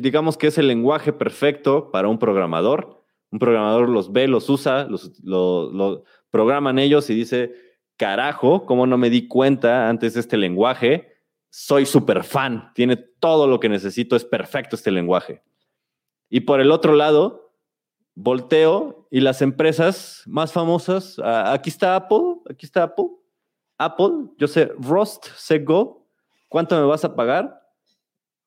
digamos que es el lenguaje perfecto para un programador. Un programador los ve, los usa, los, lo, programan ellos y dice, carajo, ¿cómo no me di cuenta antes de este lenguaje? Soy súper fan, tiene todo lo que necesito, es perfecto este lenguaje. Y por el otro lado, volteo y las empresas más famosas, aquí está Apple, aquí está Apple, Apple, yo sé Rust, sé Go, ¿cuánto me vas a pagar?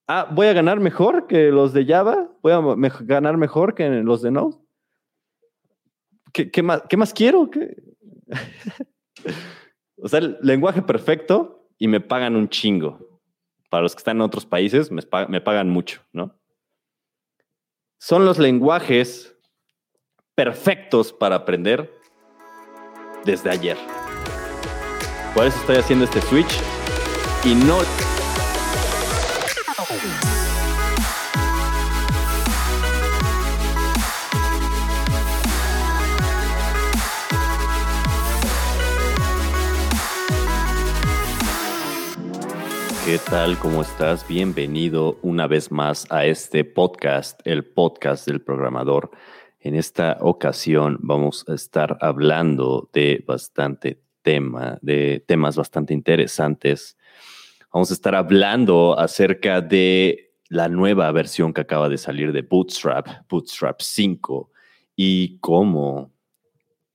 Ah, voy a ganar mejor que los de Java, voy a ganar mejor que los de Node. ¿Qué, más, ¿qué más, quiero? o sea, el lenguaje perfecto y me pagan un chingo. Para los que están en otros países, me pagan mucho, ¿no? Son los lenguajes perfectos para aprender desde ayer. Por eso estoy haciendo este switch y no... ¿Qué tal? ¿Cómo estás? Bienvenido una vez más a este podcast, el podcast del programador. En esta ocasión vamos a estar hablando de bastante tema, de temas bastante interesantes. Vamos a estar hablando acerca de la nueva versión que acaba de salir de Bootstrap, Bootstrap 5, y cómo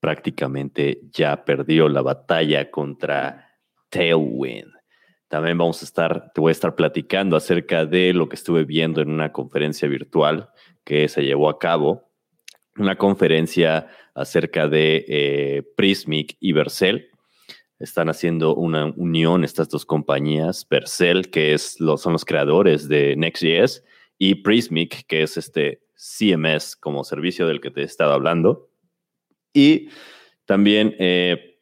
prácticamente ya perdió la batalla contra Tailwind. También vamos a estar, te voy a estar platicando acerca de lo que estuve viendo en una conferencia virtual que se llevó a cabo una conferencia acerca de eh, Prismic y Vercel. Están haciendo una unión estas dos compañías, Vercel, que es son los creadores de Next.js, y Prismic, que es este CMS como servicio del que te he estado hablando. Y también eh,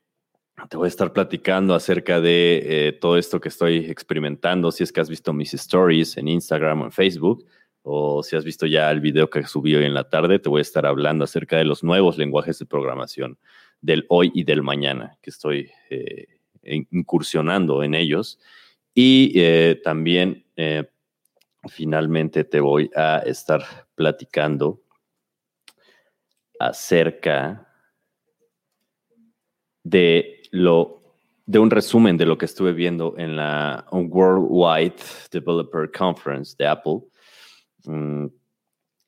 te voy a estar platicando acerca de eh, todo esto que estoy experimentando. Si es que has visto mis stories en Instagram o en Facebook, o si has visto ya el video que subí hoy en la tarde, te voy a estar hablando acerca de los nuevos lenguajes de programación del hoy y del mañana, que estoy eh, incursionando en ellos. Y eh, también, finalmente, te voy a estar platicando acerca de lo de un resumen de lo que estuve viendo en la Worldwide Developer Conference de Apple, Mm,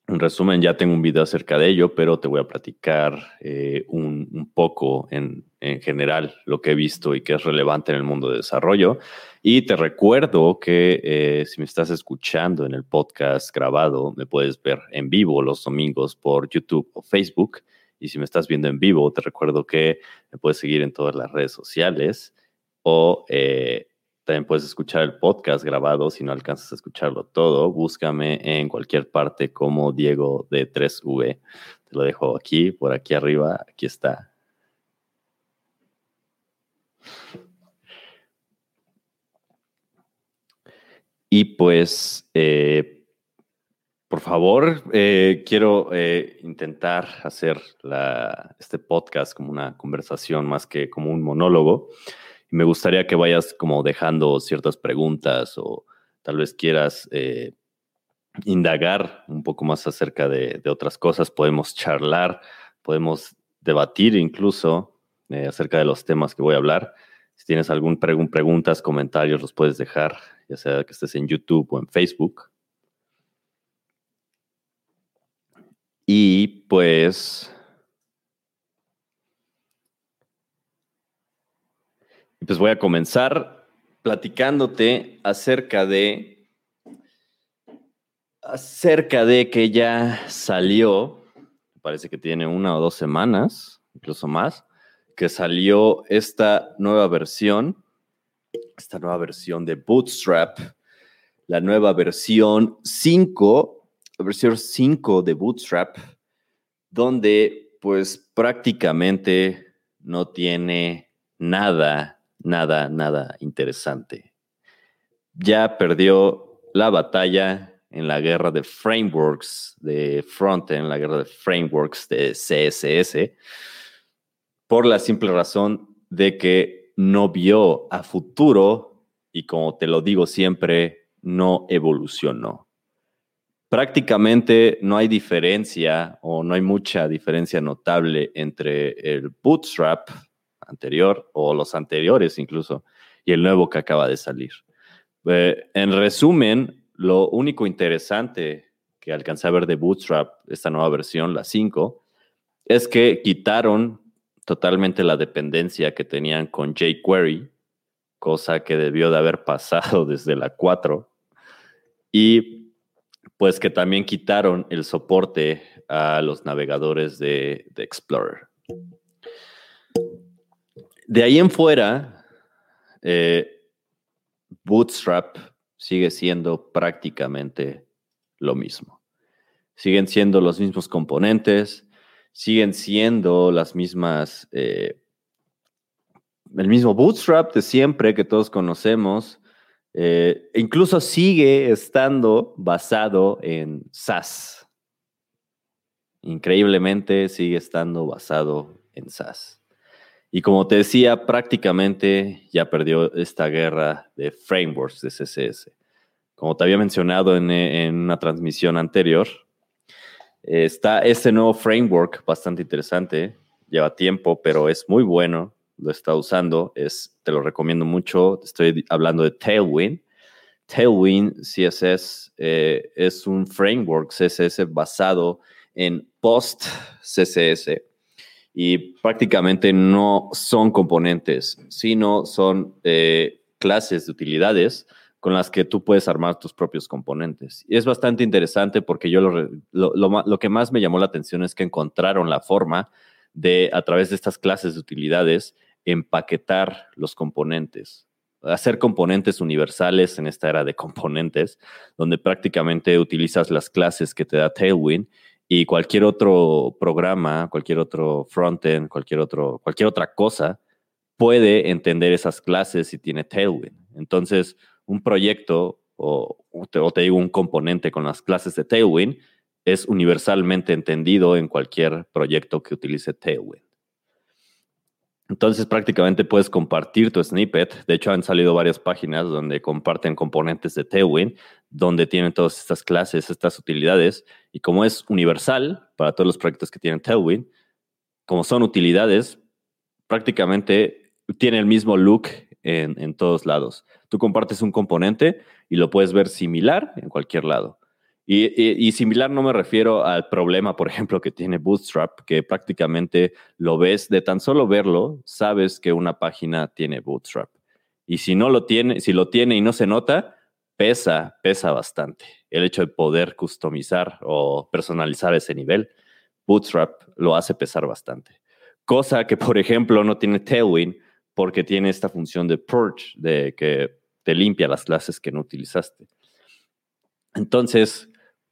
en resumen, ya tengo un video acerca de ello, pero te voy a platicar eh, un, poco en, general lo que he visto y que es relevante en el mundo de desarrollo. Y te recuerdo que eh, si me estás escuchando en el podcast grabado, me puedes ver en vivo los domingos por YouTube o Facebook. Y si me estás viendo en vivo, te recuerdo que me puedes seguir en todas las redes sociales o eh, también puedes escuchar el podcast grabado si no alcanzas a escucharlo todo. Búscame en cualquier parte como Diego de 3V. Te lo dejo aquí, por aquí arriba. Aquí está. Y pues, eh, por favor, eh, quiero eh, intentar hacer este podcast como una conversación más que como un monólogo me gustaría que vayas como dejando ciertas preguntas o tal vez quieras eh, indagar un poco más acerca de, otras cosas. Podemos charlar, podemos debatir incluso acerca de los temas que voy a hablar. Si tienes algún preguntas, comentarios, los puedes dejar, ya sea que estés en YouTube o en Facebook. Y pues pues voy a comenzar platicándote acerca de acerca de que ya salió, parece que tiene una o dos semanas, incluso más, que salió esta nueva versión, esta nueva versión de Bootstrap, la nueva versión 5, la versión 5 de Bootstrap, donde pues prácticamente no tiene nada nada, nada interesante. Ya perdió la batalla en la guerra de frameworks de frontend, la guerra de frameworks de CSS, por la simple razón de que no vio a futuro y como te lo digo siempre, no evolucionó. Prácticamente no hay diferencia o no hay mucha diferencia notable entre el Bootstrap anterior o los anteriores incluso y el nuevo que acaba de salir. Eh, en resumen, lo único interesante que alcancé a ver de Bootstrap, esta nueva versión, la 5, es que quitaron totalmente la dependencia que tenían con jQuery, cosa que debió de haber pasado desde la 4, y pues que también quitaron el soporte a los navegadores de, Explorer. De ahí en fuera, eh, Bootstrap sigue siendo prácticamente lo mismo. Siguen siendo los mismos componentes, siguen siendo las mismas, eh, el mismo Bootstrap de siempre que todos conocemos, eh, incluso sigue estando basado en SAS. Increíblemente sigue estando basado en SAS. Y como te decía, prácticamente ya perdió esta guerra de frameworks de CSS. Como te había mencionado en, en una transmisión anterior, está este nuevo framework bastante interesante. Lleva tiempo, pero es muy bueno lo está usando, es, te lo recomiendo mucho. Estoy hablando de Tailwind. Tailwind CSS eh, es un framework CSS basado en Post CSS y prácticamente no son componentes, sino son eh, clases de utilidades con las que tú puedes armar tus propios componentes. Y es bastante interesante porque yo lo, lo, lo que más me llamó la atención es que encontraron la forma de, a través de estas clases de utilidades, empaquetar los componentes, hacer componentes universales en esta era de componentes, donde prácticamente utilizas las clases que te da Tailwind y cualquier otro programa, cualquier otro frontend, cualquier, otro, cualquier otra cosa puede entender esas clases si tiene Tailwind. Entonces, un proyecto o, o te digo un componente con las clases de Tailwind es universalmente entendido en cualquier proyecto que utilice Tailwind. Entonces prácticamente puedes compartir tu snippet. De hecho, han salido varias páginas donde comparten componentes de Tailwind, donde tienen todas estas clases, estas utilidades. Y como es universal para todos los proyectos que tienen Tailwind, como son utilidades, prácticamente tiene el mismo look en, en todos lados. Tú compartes un componente y lo puedes ver similar en cualquier lado. Y, similar no me refiero al problema, por ejemplo, que tiene Bootstrap, que prácticamente lo ves, de tan solo verlo, sabes que una página tiene Bootstrap. Y si no lo tiene, si lo tiene y no se nota, pesa, pesa bastante. El hecho de poder customizar o personalizar ese nivel, Bootstrap lo hace pesar bastante. Cosa que, por ejemplo, no tiene Tailwind porque tiene esta función de purge, de que te limpia las clases que no utilizaste. Entonces,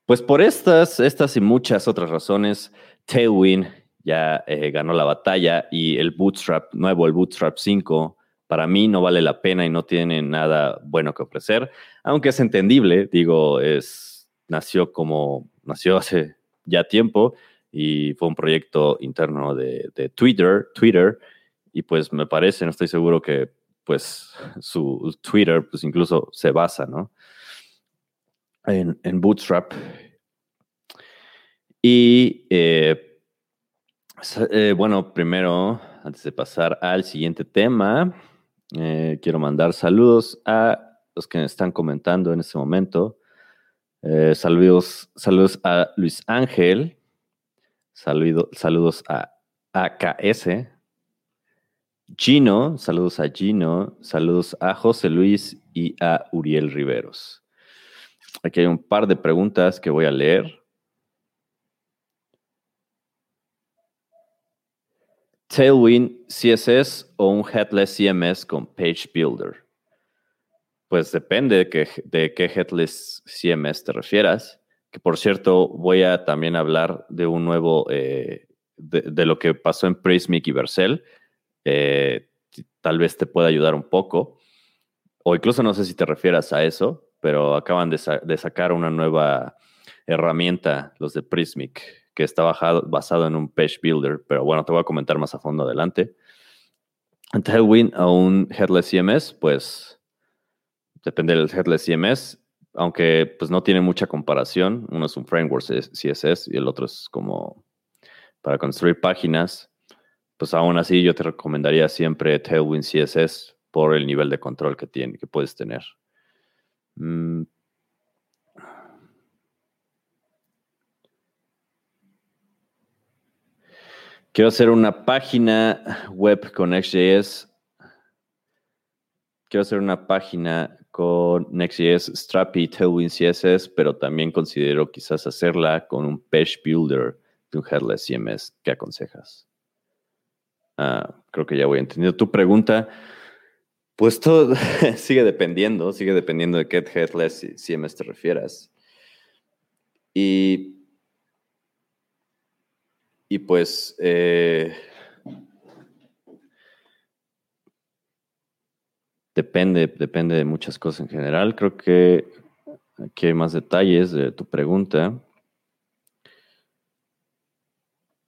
pues por estas, estas y muchas otras razones, Tailwind ya eh, ganó la batalla y el Bootstrap nuevo, el Bootstrap 5, para mí no vale la pena y no tiene nada bueno que ofrecer, aunque es entendible, digo, es, nació como, nació hace ya tiempo y fue un proyecto interno de, de Twitter, Twitter, y pues me parece, no estoy seguro que pues su Twitter pues incluso se basa, ¿no? En, Bootstrap. Y eh, eh, bueno, primero, antes de pasar al siguiente tema, eh, quiero mandar saludos a los que están comentando en este momento. saludos, saludos a Luis Ángel. saludos a AKS. Gino, saludos a Gino. Saludos a José Luis y a Uriel Riveros. Aquí hay un par de preguntas que voy a leer. Tailwind CSS o un Headless CMS con Page Builder. Pues depende de, qué, Headless CMS te refieras. Que por cierto, voy a también hablar de un nuevo, eh, de, lo que pasó en Prismic y Vercel. Eh, tal vez te pueda ayudar un poco. O incluso no sé si te refieras a eso, pero acaban de, sacar una nueva herramienta, los de Prismic, que está basado en un page builder, pero bueno, te voy a comentar más a fondo adelante. Tailwind a un headless CMS, pues depende del headless CMS, aunque pues no tiene mucha comparación. Uno es un framework CSS y el otro es como para construir páginas. Pues aún así yo te recomendaría siempre Tailwind CSS por el nivel de control que tiene, que puedes tener. Mm. Quiero hacer una página web con Next.js. Quiero hacer una página con Next.js, Strappy, Tailwind CSS, pero también considero quizás hacerla con un Page Builder de un Headless CMS. ¿Qué aconsejas? Ah, creo que ya voy entendiendo tu pregunta. Pues todo sigue dependiendo, sigue dependiendo de qué Headless CMS te refieras. Y, y pues eh, Depende, depende de muchas cosas en general. Creo que aquí hay más detalles de tu pregunta.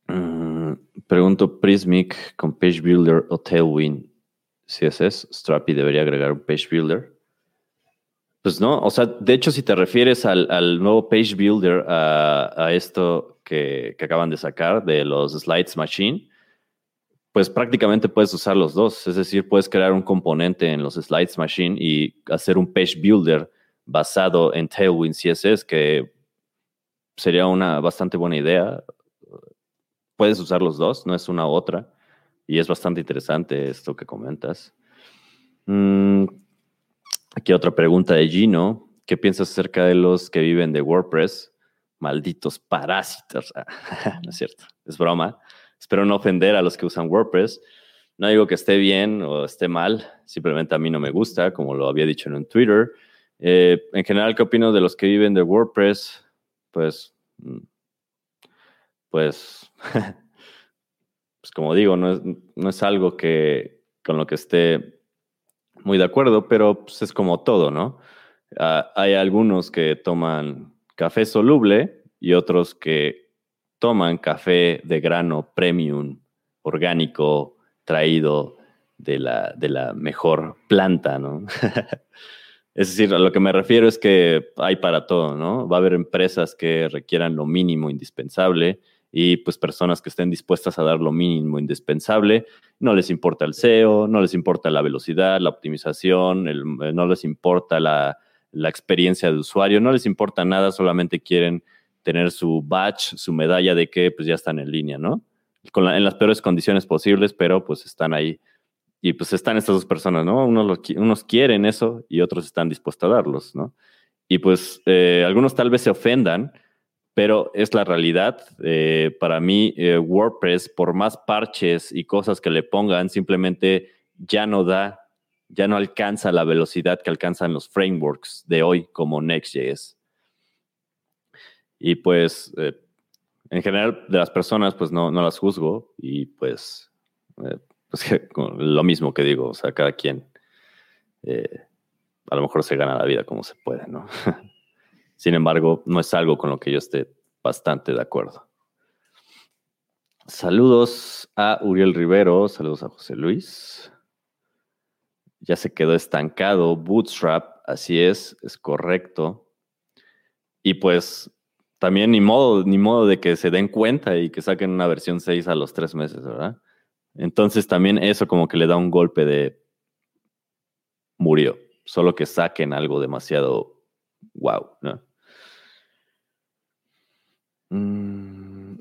Mm, pregunto Prismic con Page Builder o Tailwind CSS. Strappy debería agregar un Page Builder. Pues no, o sea, de hecho, si te refieres al, nuevo Page Builder, a, esto que, que, acaban de sacar de los Slides Machine, pues prácticamente puedes usar los dos. Es decir, puedes crear un componente en los Slides Machine y hacer un page builder basado en Tailwind CSS, que sería una bastante buena idea. Puedes usar los dos, no es una u otra. Y es bastante interesante esto que comentas. Mm, aquí otra pregunta de Gino. ¿Qué piensas acerca de los que viven de WordPress? Malditos parásitos. no es cierto, es broma. Espero no ofender a los que usan WordPress. No digo que esté bien o esté mal, simplemente a mí no me gusta, como lo había dicho en un Twitter. Eh, en general, ¿qué opino de los que viven de WordPress? Pues, mm, pues, pues como digo, no es, no es, algo que con lo que esté muy de acuerdo, pero pues, es como todo, ¿no? Ah, hay algunos que toman café soluble y otros que toman café de grano premium, orgánico, traído de la, de la mejor planta, ¿no? es decir, a lo que me refiero es que hay para todo, ¿no? Va a haber empresas que requieran lo mínimo indispensable y pues personas que estén dispuestas a dar lo mínimo indispensable. No les importa el SEO, no les importa la velocidad, la optimización, no les importa la, la experiencia de usuario, no les importa nada, solamente quieren tener su badge, su medalla de que pues ya están en línea, ¿no? en las peores condiciones posibles, pero pues están ahí. Y pues están estas dos personas, ¿no? Unos, unos quieren eso y otros están dispuestos a darlos, ¿no? Y pues eh, algunos tal vez se ofendan, pero es la realidad. Eh, para mí, eh, WordPress, por más parches y cosas que le pongan, simplemente ya no da, ya no alcanza la velocidad que alcanzan los frameworks de hoy como Next.js. Y pues, eh, en general, de las personas, pues no, no las juzgo y pues, pues lo mismo que digo, o sea, cada quien a lo mejor se gana la vida como se puede, ¿no? Sin embargo, no es algo con lo que yo esté bastante de acuerdo. Saludos a Uriel Rivero, saludos a José Luis. Ya se quedó estancado, Bootstrap, así es, es correcto. Y pues también ni modo, ni modo de que se den cuenta y que saquen una versión 6 a los tres meses, ¿verdad? Entonces también eso como que le da un golpe de murió. Solo que saquen algo demasiado wow, ¿no? Mm,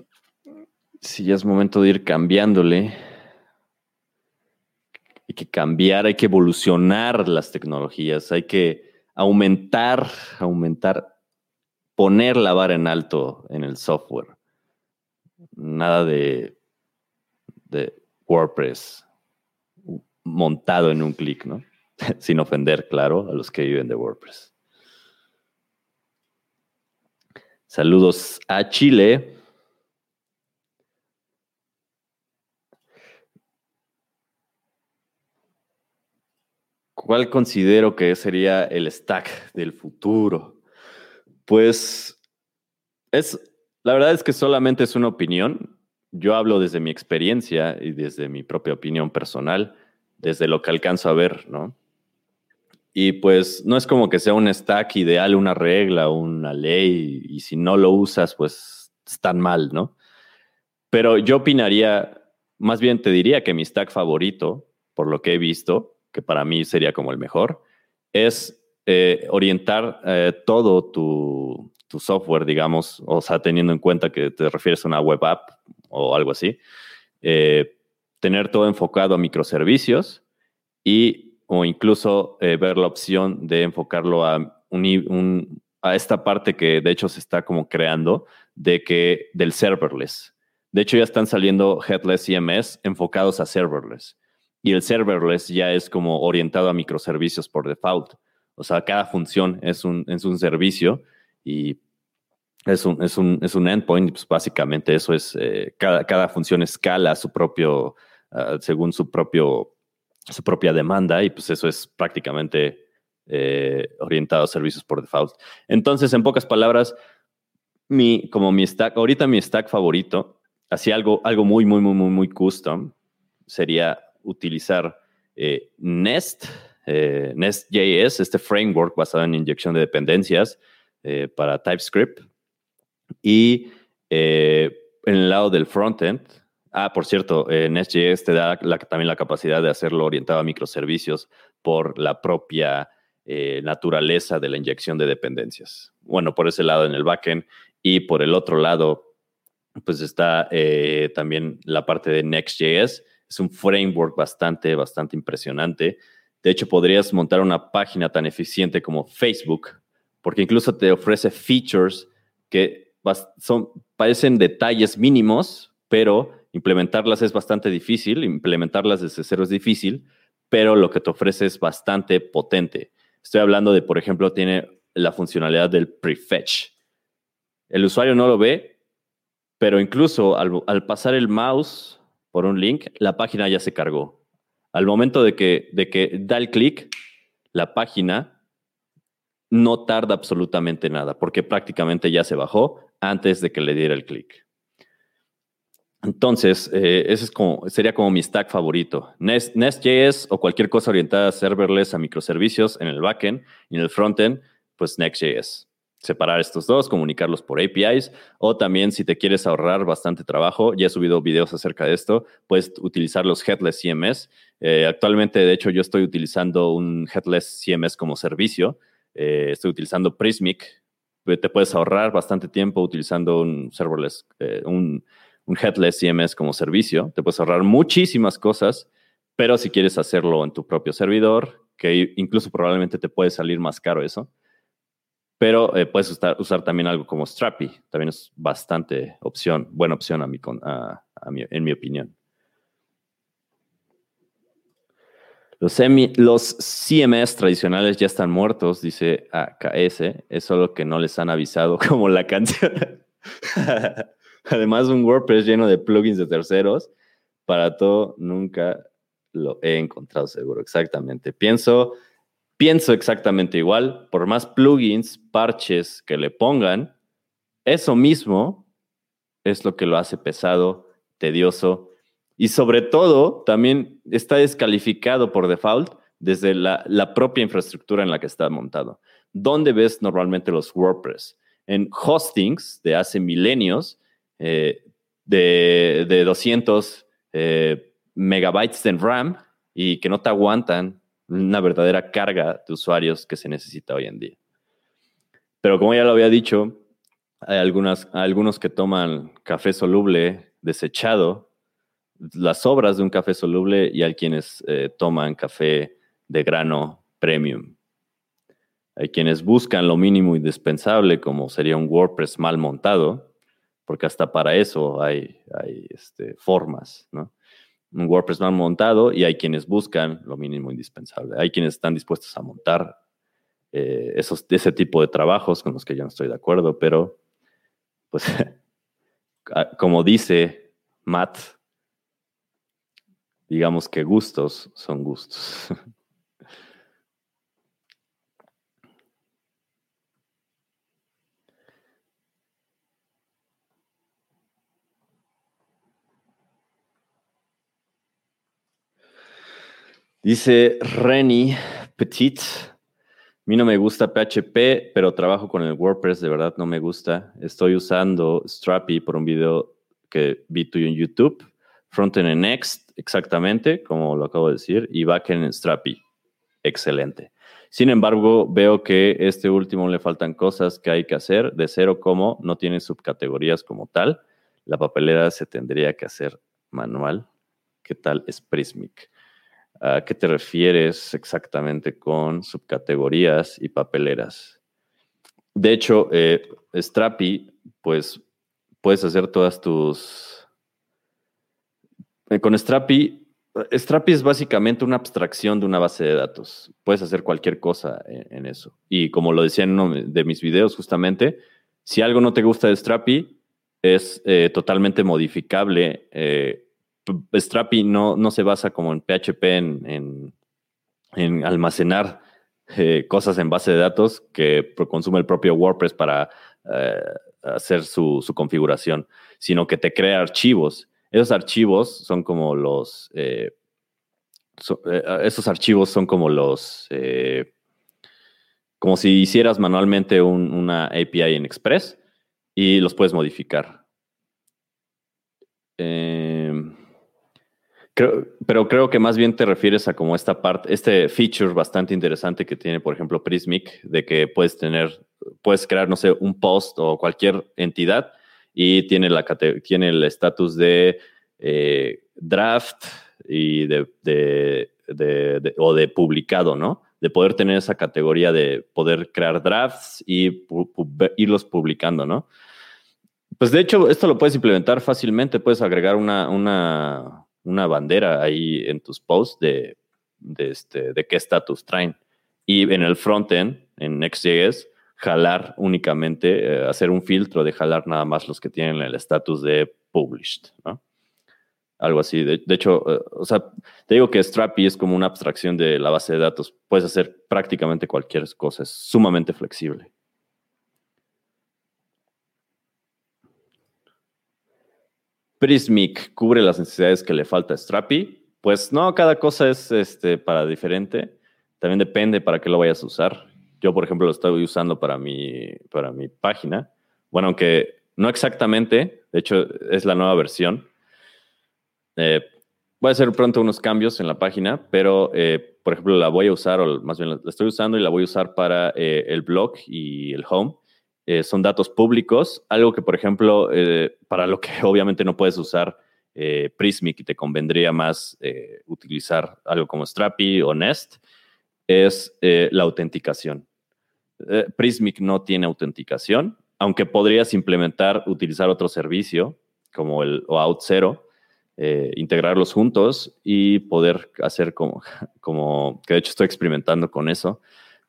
si ya es momento de ir cambiándole. Hay que cambiar, hay que evolucionar las tecnologías, hay que aumentar, aumentar poner la vara en alto en el software. Nada de, de WordPress montado en un clic, ¿no? Sin ofender, claro, a los que viven de WordPress. Saludos a Chile. ¿Cuál considero que sería el stack del futuro? Pues es, la verdad es que solamente es una opinión. Yo hablo desde mi experiencia y desde mi propia opinión personal, desde lo que alcanzo a ver, ¿no? Y pues no es como que sea un stack ideal, una regla, una ley, y si no lo usas, pues están mal, ¿no? Pero yo opinaría, más bien te diría que mi stack favorito, por lo que he visto, que para mí sería como el mejor, es eh, orientar eh, todo tu, software, digamos, o sea, teniendo en cuenta que te refieres a una web app o algo así, eh, tener todo enfocado a microservicios y o incluso ver la opción de enfocarlo a, a esta parte que de hecho se está como creando de que del serverless. De hecho, ya están saliendo headless CMS enfocados a serverless. Y el serverless ya es como orientado a microservicios por default. O sea, cada función es un, es un servicio y es un, es un, es un endpoint. Pues básicamente eso es, eh, cada, cada, función escala su propio, uh, según su, propio, su propia demanda y pues eso es prácticamente eh, orientado a servicios por default. Entonces, en pocas palabras, mi, como mi stack, ahorita mi stack favorito, así algo, algo muy, muy, muy, muy, muy custom, sería utilizar eh, Nest eh, Nest.js, este framework basado en inyección de dependencias eh, para TypeScript. Y en el lado del frontend, ah, por cierto, Nest.js te da también la capacidad de hacerlo orientado a microservicios por la propia naturaleza de la inyección de dependencias. Bueno, por ese lado en el backend y por el otro lado, pues está también la parte de Next.js. Es un framework bastante, bastante impresionante de hecho, podrías montar una página tan eficiente como Facebook, porque incluso te ofrece features que son, parecen detalles mínimos, pero implementarlas es bastante difícil, implementarlas desde cero es difícil, pero lo que te ofrece es bastante potente. Estoy hablando de, por ejemplo, tiene la funcionalidad del prefetch. El usuario no lo ve, pero incluso al, pasar el mouse por un link, la página ya se cargó. Al momento de que, de que da el clic, la página no tarda absolutamente nada, porque prácticamente ya se bajó antes de que le diera el clic. Entonces, eh, ese es como, sería como mi stack favorito. Nest, o cualquier cosa orientada a serverless, a microservicios en el backend y en el frontend, pues Next.js separar estos dos, comunicarlos por APIs, o también si te quieres ahorrar bastante trabajo, ya he subido videos acerca de esto, puedes utilizar los Headless CMS. Eh, actualmente, de hecho, yo estoy utilizando un Headless CMS como servicio, eh, estoy utilizando Prismic, te puedes ahorrar bastante tiempo utilizando un serverless, un, un Headless CMS como servicio, te puedes ahorrar muchísimas cosas, pero si quieres hacerlo en tu propio servidor, que incluso probablemente te puede salir más caro eso, pero eh, puedes usar, también algo como Strappy. También es bastante opción, buena opción a mi, en mi opinión. Los, los CMS tradicionales ya están muertos, dice AKS. Es solo que no les han avisado como la canción. Además, un WordPress lleno de plugins de terceros. Para todo, nunca lo he encontrado seguro. Exactamente. Pienso pienso exactamente igual. Por más plugins, parches que le pongan, eso mismo es lo que lo hace pesado, tedioso y sobre todo también está descalificado por default desde la, propia infraestructura en la que está montado. ¿Dónde ves normalmente los WordPress? En hostings de hace milenios, eh, de, 200 eh, megabytes en RAM y que no te aguantan una verdadera carga de usuarios que se necesita hoy en día. Pero como ya lo había dicho, hay algunas, algunos que toman café soluble desechado, las sobras de un café soluble y hay quienes eh, toman café de grano premium. Hay quienes buscan lo mínimo indispensable, como sería un WordPress mal montado, porque hasta para eso hay, hay este, formas, ¿no? un WordPress mal montado y hay quienes buscan lo mínimo indispensable. Hay quienes están dispuestos a montar eh, esos, ese tipo de trabajos con los que yo no estoy de acuerdo, pero pues como dice Matt, digamos que gustos son gustos. Dice Reni Petit, mí no me gusta PHP, pero trabajo con el WordPress, de verdad no me gusta. Estoy usando Strapi por un video que vi tuyo en YouTube, frontend en Next, exactamente, como lo acabo de decir, y backend en Strapi. Excelente. Sin embargo, veo que este último le faltan cosas que hay que hacer de cero como no tiene subcategorías como tal. La papelera se tendría que hacer manual. ¿Qué tal es Prismic? ¿A qué te refieres exactamente con subcategorías y papeleras? De hecho, eh, Strapi, pues puedes hacer todas tus... Eh, con Strapi, Strapi es básicamente una abstracción de una base de datos. Puedes hacer cualquier cosa en, eso. Y como lo decía en uno de mis videos, justamente, si algo no te gusta de Strapi, es eh, totalmente modificable Strapi no, no se basa como en PHP en, almacenar eh, cosas en base de datos que consume el propio WordPress para eh, hacer su, configuración, sino que te crea archivos. Esos archivos son como los... Eh, esos archivos son como los... como si hicieras manualmente una API en Express y los puedes modificar. Eh, pero creo que más bien te refieres a como esta parte, este feature bastante interesante que tiene, por ejemplo, Prismic, de que puedes tener, puedes crear, no sé, un post o cualquier entidad y tiene, la, tiene el estatus de eh, draft y de, de, o de publicado, ¿no? De poder tener esa categoría de poder crear drafts y irlos publicando, ¿no? Pues de hecho, esto lo puedes implementar fácilmente. Puedes agregar una, una, una bandera ahí en tus posts de, este, de qué estatus traen. Y en el frontend, en Next.js, jalar únicamente, eh, hacer un filtro de jalar nada más los que tienen el estatus de published, ¿no? Algo así. De, hecho, eh, o sea, te digo que Strapi es como una abstracción de la base de datos. Puedes hacer prácticamente cualquier cosa, es sumamente flexible. Prismic cubre las necesidades que le falta a Strapi. Pues no, cada cosa es este, para diferente. También depende para qué lo vayas a usar. Yo, por ejemplo, lo estoy usando para mi, para mi página. Bueno, aunque no exactamente, de hecho es la nueva versión. Eh, voy a hacer pronto unos cambios en la página, pero eh, por ejemplo la voy a usar, o más bien la estoy usando y la voy a usar para eh, el blog y el home. Eh, son datos públicos, algo que, por ejemplo, eh, para lo que obviamente no puedes usar eh, Prismic y te convendría más utilizar algo como Strapi o Nest, es la autenticación. Prismic no tiene autenticación, aunque podrías implementar, utilizar otro servicio como el OAuth 0, integrarlos juntos y poder hacer como, como, que de hecho estoy experimentando con eso,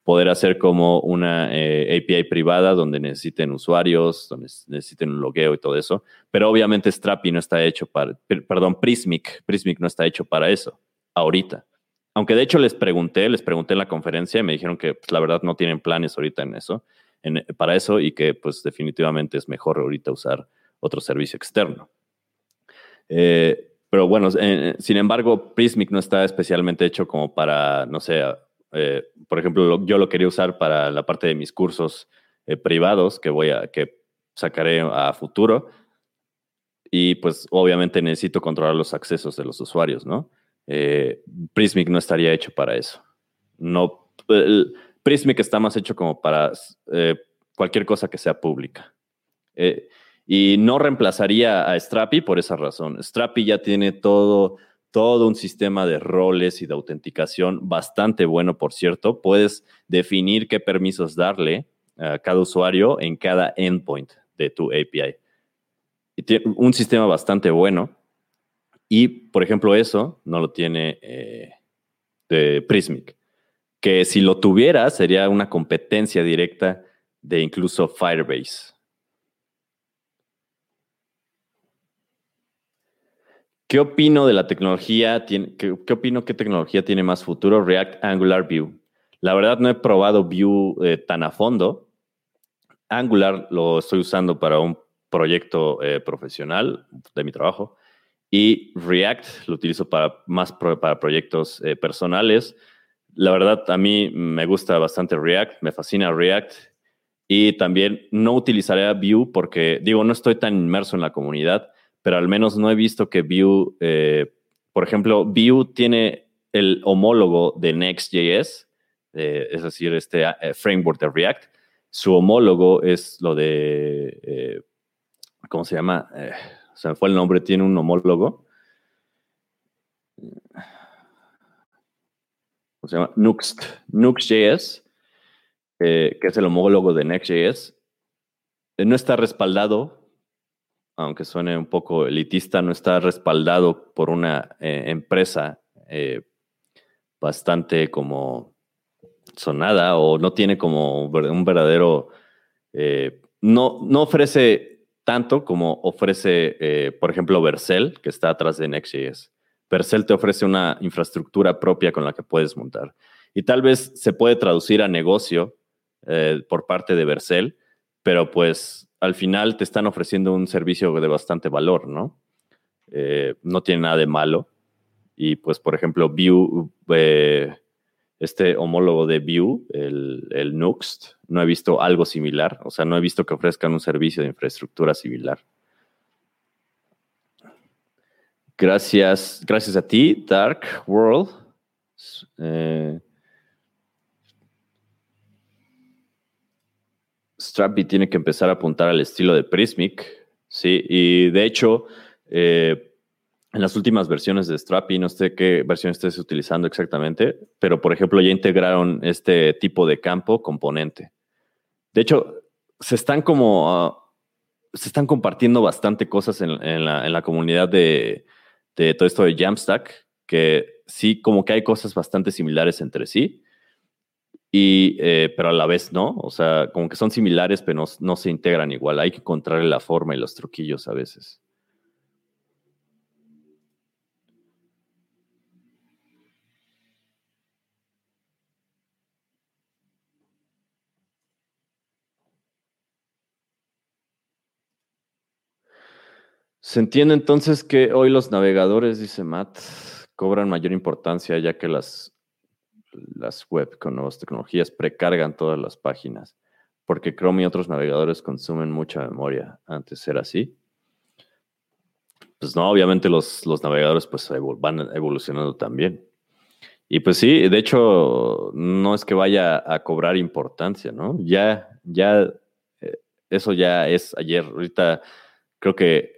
poder hacer como una eh, API privada donde necesiten usuarios, donde necesiten un logueo y todo eso. Pero obviamente Strapi no está hecho para, perdón, Prismic, Prismic no está hecho para eso, ahorita. Aunque de hecho les pregunté, les pregunté en la conferencia y me dijeron que pues, la verdad no tienen planes ahorita en eso, para eso y que pues definitivamente es mejor ahorita usar otro servicio externo. Eh, pero bueno, sin embargo, Prismic no está especialmente hecho como para, no sé, eh, por ejemplo, yo lo quería usar para la parte de mis cursos eh, privados que voy a, que sacaré a futuro. Y pues obviamente necesito controlar los accesos de los usuarios, ¿no? Eh, Prismic no estaría hecho para eso. No, Prismic está más hecho como para cualquier cosa que sea pública. y no reemplazaría a Strapi por esa razón. Strapi ya tiene todo todo un sistema de roles y de autenticación bastante bueno, por cierto. Puedes definir qué permisos darle a cada usuario en cada endpoint de tu API. Un sistema bastante bueno. Y, por ejemplo, eso no lo tiene eh, de Prismic, que si lo tuviera sería una competencia directa de incluso Firebase. ¿Qué opino de la tecnología? qué, opino qué tecnología tiene más futuro? React, Angular, Vue. La verdad no he probado Vue eh, tan a fondo. Angular lo estoy usando para un proyecto eh, profesional de mi trabajo y React lo utilizo para más para proyectos eh, personales. la verdad, a mí me gusta bastante React, me fascina React y también no utilizaré Vue porque, digo, no estoy tan inmerso en la comunidad, pero al menos no he visto que Vue, eh, por ejemplo, Vue tiene el homólogo de Next.js, eh, es decir, este eh, framework de React. Su homólogo es lo de, ¿cómo se llama? se me fue el nombre, tiene un homólogo. se llama Nuxt, Nuxt.js, eh, que es el homólogo de Next.js, eh, no está respaldado, aunque suene un poco elitista, no está respaldado por una eh, empresa bastante como sonada o no tiene como un verdadero, no, no ofrece tanto como ofrece, por ejemplo, Vercel, que está atrás de Next.js. Percel te ofrece una infraestructura propia con la que puedes montar. Y tal vez se puede traducir a negocio eh, por parte de Vercel, pero pues al final te están ofreciendo un servicio de bastante valor, ¿no? Eh, no tiene nada de malo. Y pues, por ejemplo, Vue, eh, este homólogo de Vue, el, Nuxt, no he visto algo similar. O sea, no he visto que ofrezcan un servicio de infraestructura similar. Gracias, gracias a ti, Dark World. Eh, Strappy tiene que empezar a apuntar al estilo de Prismic, sí, y de hecho, eh, en las últimas versiones de Strappy, no sé qué versión estés utilizando exactamente, pero por ejemplo ya integraron este tipo de campo componente. De hecho, se están como, ah, se están compartiendo bastante cosas en la comunidad de, de todo esto de Jamstack, que sí, como que hay cosas bastante similares entre sí, y, eh, pero a la vez no, o sea, como que son similares, pero no, no se integran igual. Hay que encontrarle la forma y los truquillos a veces. Se entiende entonces que hoy los navegadores, dice Matt, cobran mayor importancia ya que las, las web con nuevas tecnologías precargan todas las páginas, porque Chrome y otros navegadores consumen mucha memoria. Antes era así. Pues no, obviamente los, los navegadores pues van evolucionando también. Y pues sí, de hecho, no es que vaya a cobrar importancia, ¿no? Ya, ya, eh, eso ya es ayer. Ahorita creo que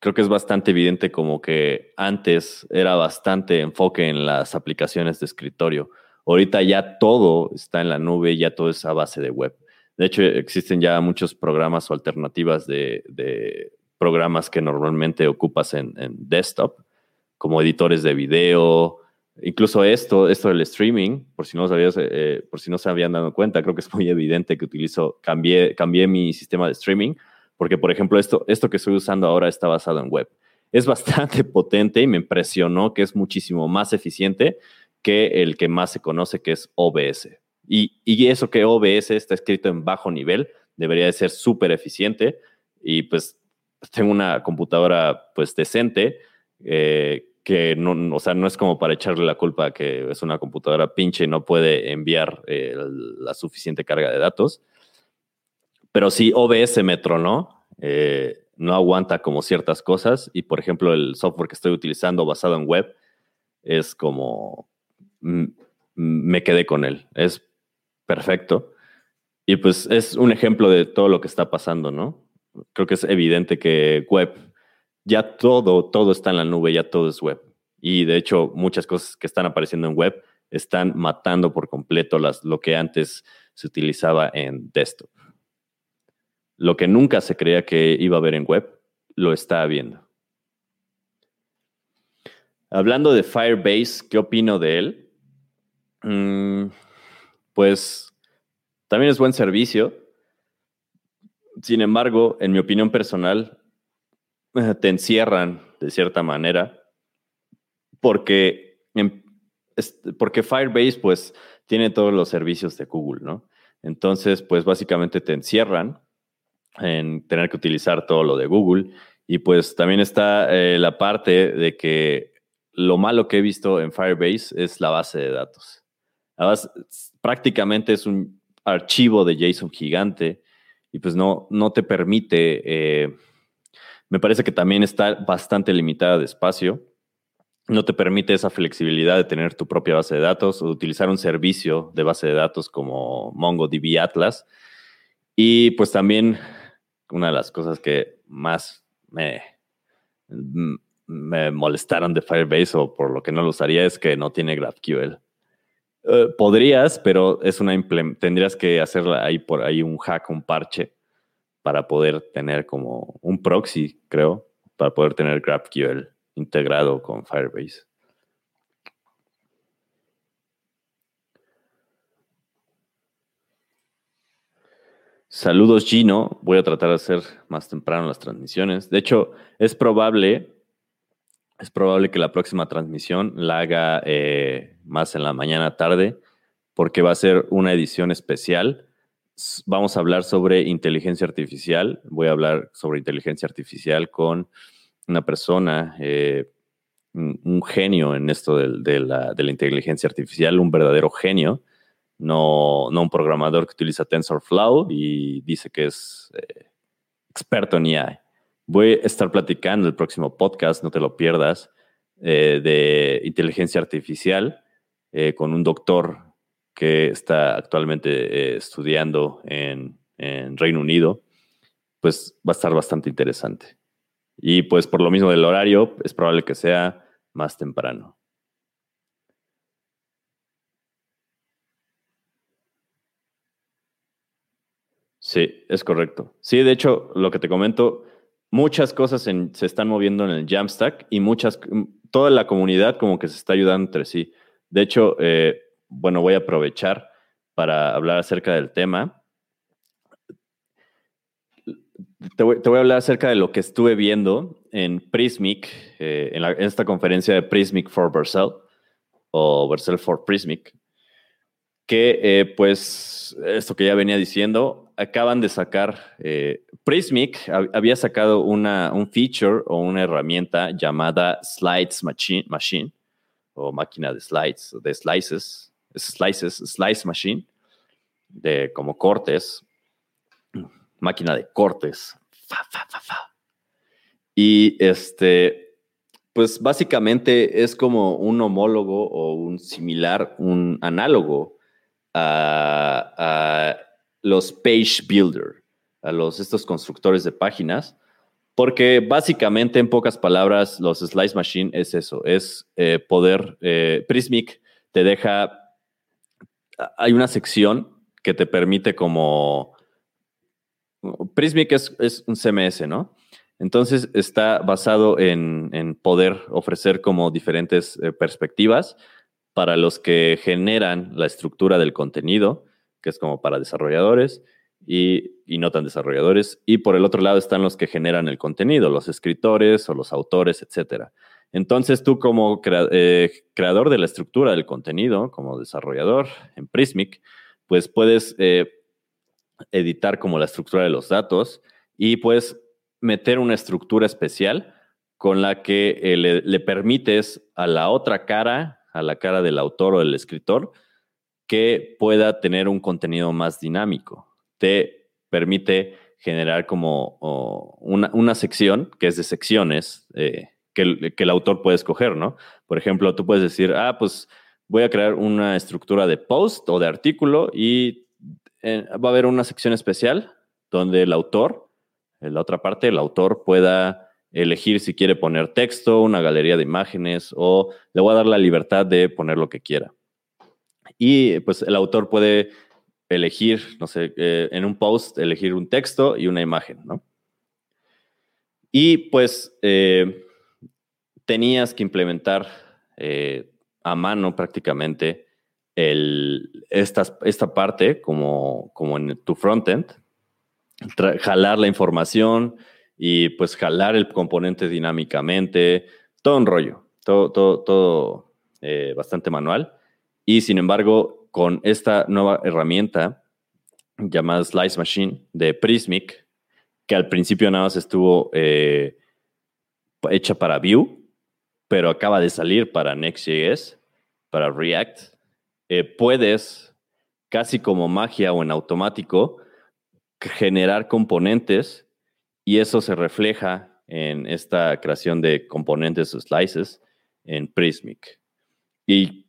creo que es bastante evidente como que antes era bastante enfoque en las aplicaciones de escritorio. Ahorita ya todo está en la nube, ya todo es a base de web. De hecho, existen ya muchos programas o alternativas de, programas que normalmente ocupas en, desktop, como editores de video, incluso esto, esto del streaming, por si no sabías, eh, por si no se habían dado cuenta, creo que es muy evidente que utilizo, cambié, cambié mi sistema de streaming porque, por ejemplo, esto, esto que estoy usando ahora está basado en web. Es bastante potente y me impresionó que es muchísimo más eficiente que el que más se conoce, que es OBS. Y, y eso que OBS está escrito en bajo nivel, debería de ser súper eficiente. Y pues tengo una computadora pues decente, eh, que no, o sea, no es como para echarle la culpa que es una computadora pinche y no puede enviar eh, la suficiente carga de datos. Pero sí, OBS me tronó. Eh, no aguanta como ciertas cosas. Y por ejemplo, el software que estoy utilizando basado en web es como. Me quedé con él. Es perfecto. Y pues es un ejemplo de todo lo que está pasando, ¿no? Creo que es evidente que web, ya todo, todo está en la nube, ya todo es web. Y de hecho, muchas cosas que están apareciendo en web están matando por completo las, lo que antes se utilizaba en desktop lo que nunca se creía que iba a haber en web, lo está habiendo. Hablando de Firebase, ¿qué opino de él? Mm, pues también es buen servicio. Sin embargo, en mi opinión personal, te encierran de cierta manera porque, porque Firebase pues tiene todos los servicios de Google, ¿no? Entonces, pues básicamente te encierran en tener que utilizar todo lo de Google. Y pues también está eh, la parte de que lo malo que he visto en Firebase es la base de datos. Prácticamente es un archivo de JSON gigante y pues no, no te permite, eh, me parece que también está bastante limitada de espacio. No te permite esa flexibilidad de tener tu propia base de datos o utilizar un servicio de base de datos como MongoDB Atlas. Y pues también una de las cosas que más me, molestaron de Firebase o por lo que no lo usaría es que no tiene GraphQL. Eh, podrías, pero es una tendrías que hacerla ahí por ahí un hack, un parche para poder tener como un proxy, creo, para poder tener GraphQL integrado con Firebase. Saludos Gino, voy a tratar de hacer más temprano las transmisiones. De hecho, es probable es probable que la próxima transmisión la haga eh, más en la mañana tarde, porque va a ser una edición especial. Vamos a hablar sobre inteligencia artificial. Voy a hablar sobre inteligencia artificial con una persona, eh, un, genio en esto de, la, inteligencia artificial, un verdadero genio, no, un programador que utiliza TensorFlow y dice que es eh, experto en AI. Voy a estar platicando el próximo podcast, no te lo pierdas, eh, de inteligencia artificial eh, con un doctor que está actualmente estudiando en, en, Reino Unido. Pues va a estar bastante interesante. Y pues por lo mismo del horario, es probable que sea más temprano. Sí, es correcto. Sí, de hecho, lo que te comento, muchas cosas se están moviendo en el Jamstack y muchas, toda la comunidad como que se está ayudando entre sí. De hecho, eh, bueno, voy a aprovechar para hablar acerca del tema. Te voy, a hablar acerca de lo que estuve viendo en Prismic, eh, en, esta conferencia de Prismic for Vercel o Vercel for Prismic, que eh, pues esto que ya venía diciendo, acaban de sacar, eh, Prismic había sacado una, un feature o una herramienta llamada Slides Machine, Machine o máquina de slides, de slices, slices, slice machine, de como cortes, máquina de cortes. Y este, pues básicamente es como un homólogo o un similar, un análogo a, los page builder, a los, estos constructores de páginas, porque básicamente, en pocas palabras, los Slice Machine es eso, es eh, poder, eh, Prismic te deja, hay una sección que te permite como, Prismic es, es un CMS, ¿no? Entonces está basado en, en poder ofrecer como diferentes eh, perspectivas para los que generan la estructura del contenido, que es como para desarrolladores y, no tan desarrolladores. Y por el otro lado están los que generan el contenido, los escritores o los autores, etc. Entonces tú como eh, creador de la estructura del contenido, como desarrollador en Prismic, pues puedes eh, editar como la estructura de los datos y puedes meter una estructura especial con la que eh, le permites a la otra cara a la cara del autor o del escritor que pueda tener un contenido más dinámico. Te permite generar como una, sección que es de secciones eh, que, el, autor puede escoger, ¿no? Por ejemplo, tú puedes decir, ah, pues voy a crear una estructura de post o de artículo y eh, va a haber una sección especial donde el autor, en la otra parte, el autor pueda elegir si quiere poner texto, una galería de imágenes o le voy a dar la libertad de poner lo que quiera. Y pues el autor puede elegir, no sé, eh, en un post, elegir un texto y una imagen, ¿no? Y pues eh, tenías que implementar eh, a mano prácticamente el, esta, esta parte como, como en tu frontend, jalar la información, y pues jalar el componente dinámicamente, todo un rollo, todo, todo, todo bastante manual. Y sin embargo, con esta nueva herramienta llamada Slice Machine de Prismic, que al principio nada más estuvo eh, hecha para Vue, pero acaba de salir para Next.js, para React. eh, puedes, casi como magia o en automático, generar componentes y eso se refleja en esta creación de componentes o slices en Prismic. Y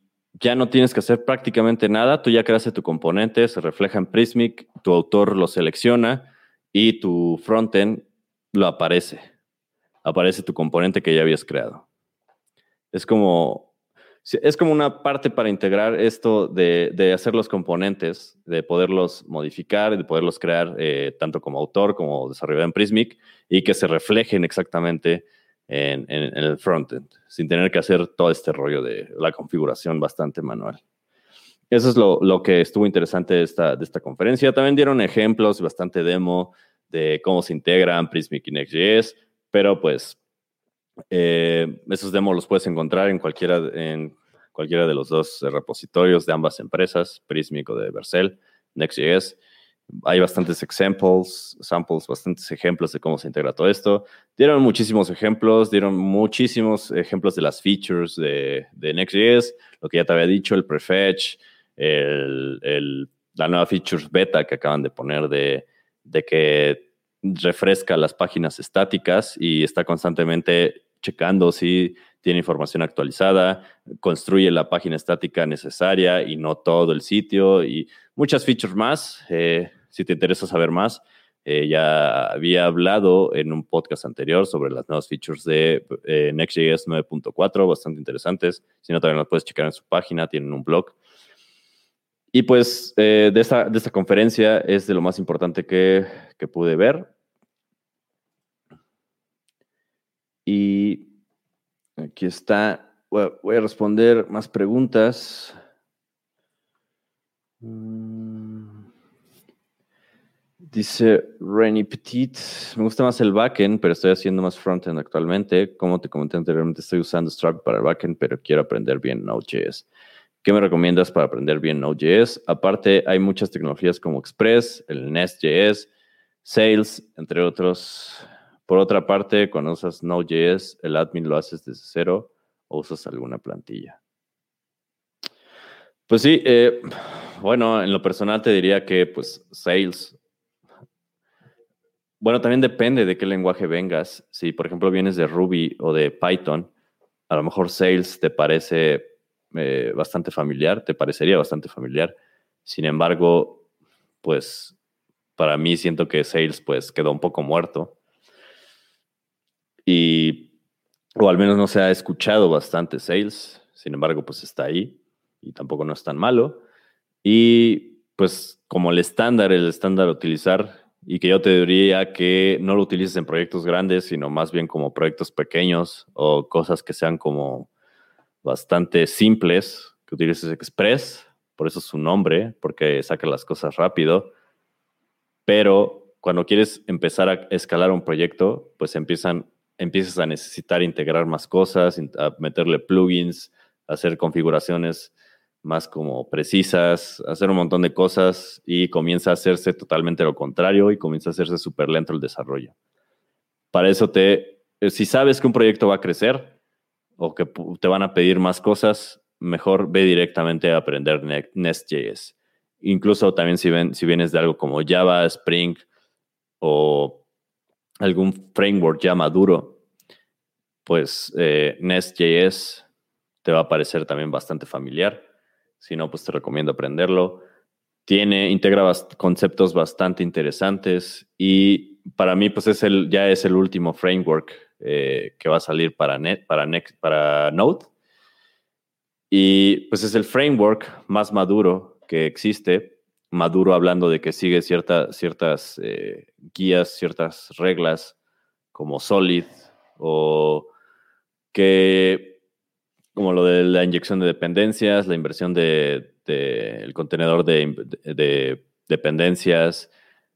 ya no tienes que hacer prácticamente nada, tú ya creaste tu componente, se refleja en Prismic, tu autor lo selecciona y tu frontend lo aparece. Aparece tu componente que ya habías creado. Es como, es como una parte para integrar esto de, hacer los componentes, de poderlos modificar, de poderlos crear eh, tanto como autor como desarrollador en Prismic y que se reflejen exactamente en, el frontend, sin tener que hacer todo este rollo de la configuración bastante manual. Eso es lo, que estuvo interesante de esta, de esta conferencia. También dieron ejemplos, bastante demo de cómo se integran Prismic y Next.js, pero pues eh, esos demos los puedes encontrar en cualquiera, en cualquiera de los dos repositorios de ambas empresas, Prismic o de Vercel, Next.js hay bastantes examples, samples, bastantes ejemplos de cómo se integra todo esto. Dieron muchísimos ejemplos, dieron muchísimos ejemplos de las features de, de Next.js, lo que ya te había dicho, el prefetch, el, la nueva features beta que acaban de poner de, que refresca las páginas estáticas y está constantemente checando si tiene información actualizada, construye la página estática necesaria y no todo el sitio y muchas features más. Eh, si te interesa saber más, eh, ya había hablado en un podcast anterior sobre las nuevas features de eh, Next.js 9.4, bastante interesantes. Si no, también las puedes checar en su página, tienen un blog. Y pues de, esta, de esta conferencia es de lo más importante que, que pude ver. Y Aquí está. Voy a responder más preguntas. Mm. Dice Renny Petit, me gusta más el backend, pero estoy haciendo más frontend actualmente. Como te comenté anteriormente, estoy usando Stripe para el backend, pero quiero aprender bien Node.js. ¿Qué me recomiendas para aprender bien Node.js? Aparte, hay muchas tecnologías como Express, el Nest.js, Sales, entre otros. Por otra parte, cuando usas Node.js, el admin lo haces desde cero o usas alguna plantilla. Pues sí, eh, bueno, en lo personal te diría que pues Sales. Bueno, también depende de qué lenguaje vengas. Si, por ejemplo, vienes de Ruby o de Python, a lo mejor Sales te parece eh, bastante familiar, te parecería bastante familiar. Sin embargo, pues para mí siento que Sales pues quedó un poco muerto y, o al menos no se ha escuchado bastante sales, sin embargo, pues está ahí y tampoco no es tan malo. Y pues como el estándar, el estándar a utilizar, y que yo te diría que no lo utilices en proyectos grandes, sino más bien como proyectos pequeños o cosas que sean como bastante simples, que utilices Express, por eso es su nombre, porque saca las cosas rápido, pero cuando quieres empezar a escalar un proyecto, pues empiezan empiezas a necesitar integrar más cosas, a meterle plugins, hacer configuraciones más como precisas, hacer un montón de cosas y comienza a hacerse totalmente lo contrario y comienza a hacerse súper lento el desarrollo. Para eso te, eh, si sabes que un proyecto va a crecer o que te van a pedir más cosas, mejor ve directamente a aprender Nest.js. Incluso también si, si vienes de algo como Java, Spring o algún framework ya maduro, pues eh, Nest.js te va a parecer también bastante familiar. Si no, pues te recomiendo aprenderlo. Tiene, integra conceptos bastante interesantes y para mí, pues es el, ya es el último framework eh, que va a salir para, Net, para, Next, para Node. Y pues es el framework más maduro que existe Maduro hablando de que sigue ciertas eh, guías, ciertas reglas como Solid o que como lo de la inyección de dependencias, la inversión del de, el contenedor de, dependencias,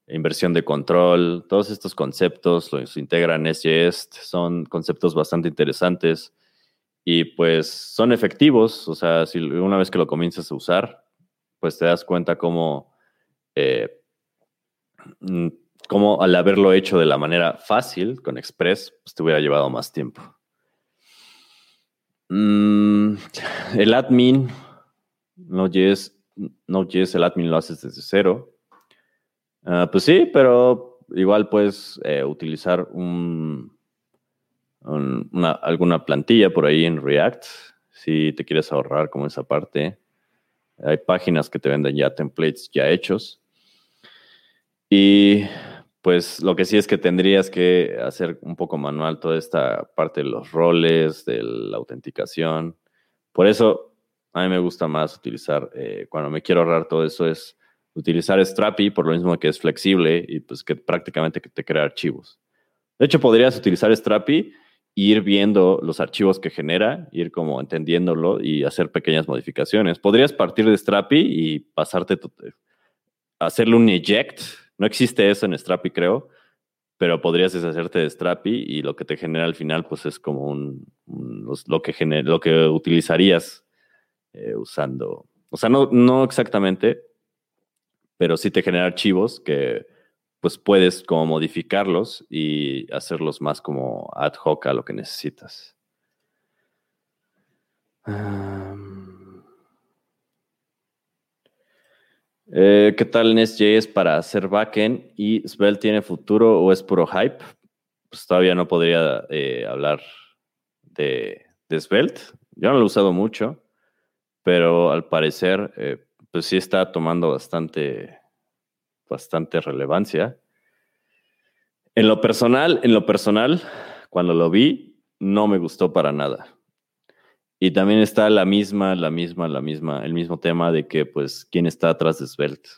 inversión de control, todos estos conceptos los integran SJS, son conceptos bastante interesantes y pues son efectivos, o sea, si una vez que lo comienzas a usar, pues te das cuenta eh, mm, cómo, al haberlo hecho de la manera fácil con Express, pues te hubiera llevado más tiempo. Mm, el admin, Node.js, Node.js el admin lo haces desde cero. Ah, pues sí, pero igual puedes eh, utilizar un, alguna plantilla por ahí en React si te quieres ahorrar como esa parte. Hay páginas que te venden ya templates ya hechos. Y pues lo que sí es que tendrías que hacer un poco manual toda esta parte de los roles, de la autenticación. Por eso a mí me gusta más utilizar, eh, cuando me quiero ahorrar todo eso, es utilizar Strapi por lo mismo que es flexible y pues que prácticamente te crea archivos. De hecho, podrías utilizar Strapi e ir viendo los archivos que genera, ir como entendiéndolo y hacer pequeñas modificaciones. Podrías partir de Strapi y pasarte, hacerle un eject no existe eso en Strapi, creo, pero podrías deshacerte de Strapi y lo que te genera al final, pues es como un, lo, que lo que utilizarías eh, usando. O sea, no, no exactamente, pero sí te genera archivos que pues puedes como modificarlos y hacerlos más como ad hoc a lo que necesitas. Eh, ¿Qué tal Nest.js para hacer backend? ¿Y Svelte tiene futuro o es puro hype? Pues todavía no podría eh, hablar de, Svelte. Yo no lo he usado mucho, pero al parecer, eh, pues sí está tomando bastante, bastante relevancia. En lo personal, en lo personal, cuando lo vi, no me gustó para nada. Y también está la misma, la misma, la misma, el mismo tema de que, pues, ¿quién está atrás de Svelte?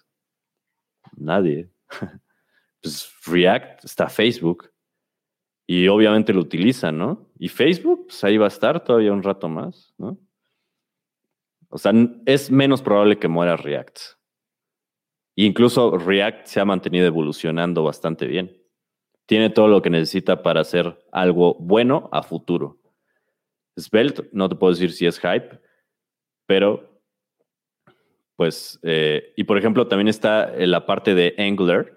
Nadie. pues React está Facebook. Y obviamente lo utilizan, ¿no? Y Facebook, pues ahí va a estar todavía un rato más, ¿no? O sea, es menos probable que muera React. incluso React se ha mantenido evolucionando bastante bien. Tiene todo lo que necesita para hacer algo bueno a futuro. Svelte, no te puedo decir si es hype, pero pues, eh, y por ejemplo, también está la parte de Angular.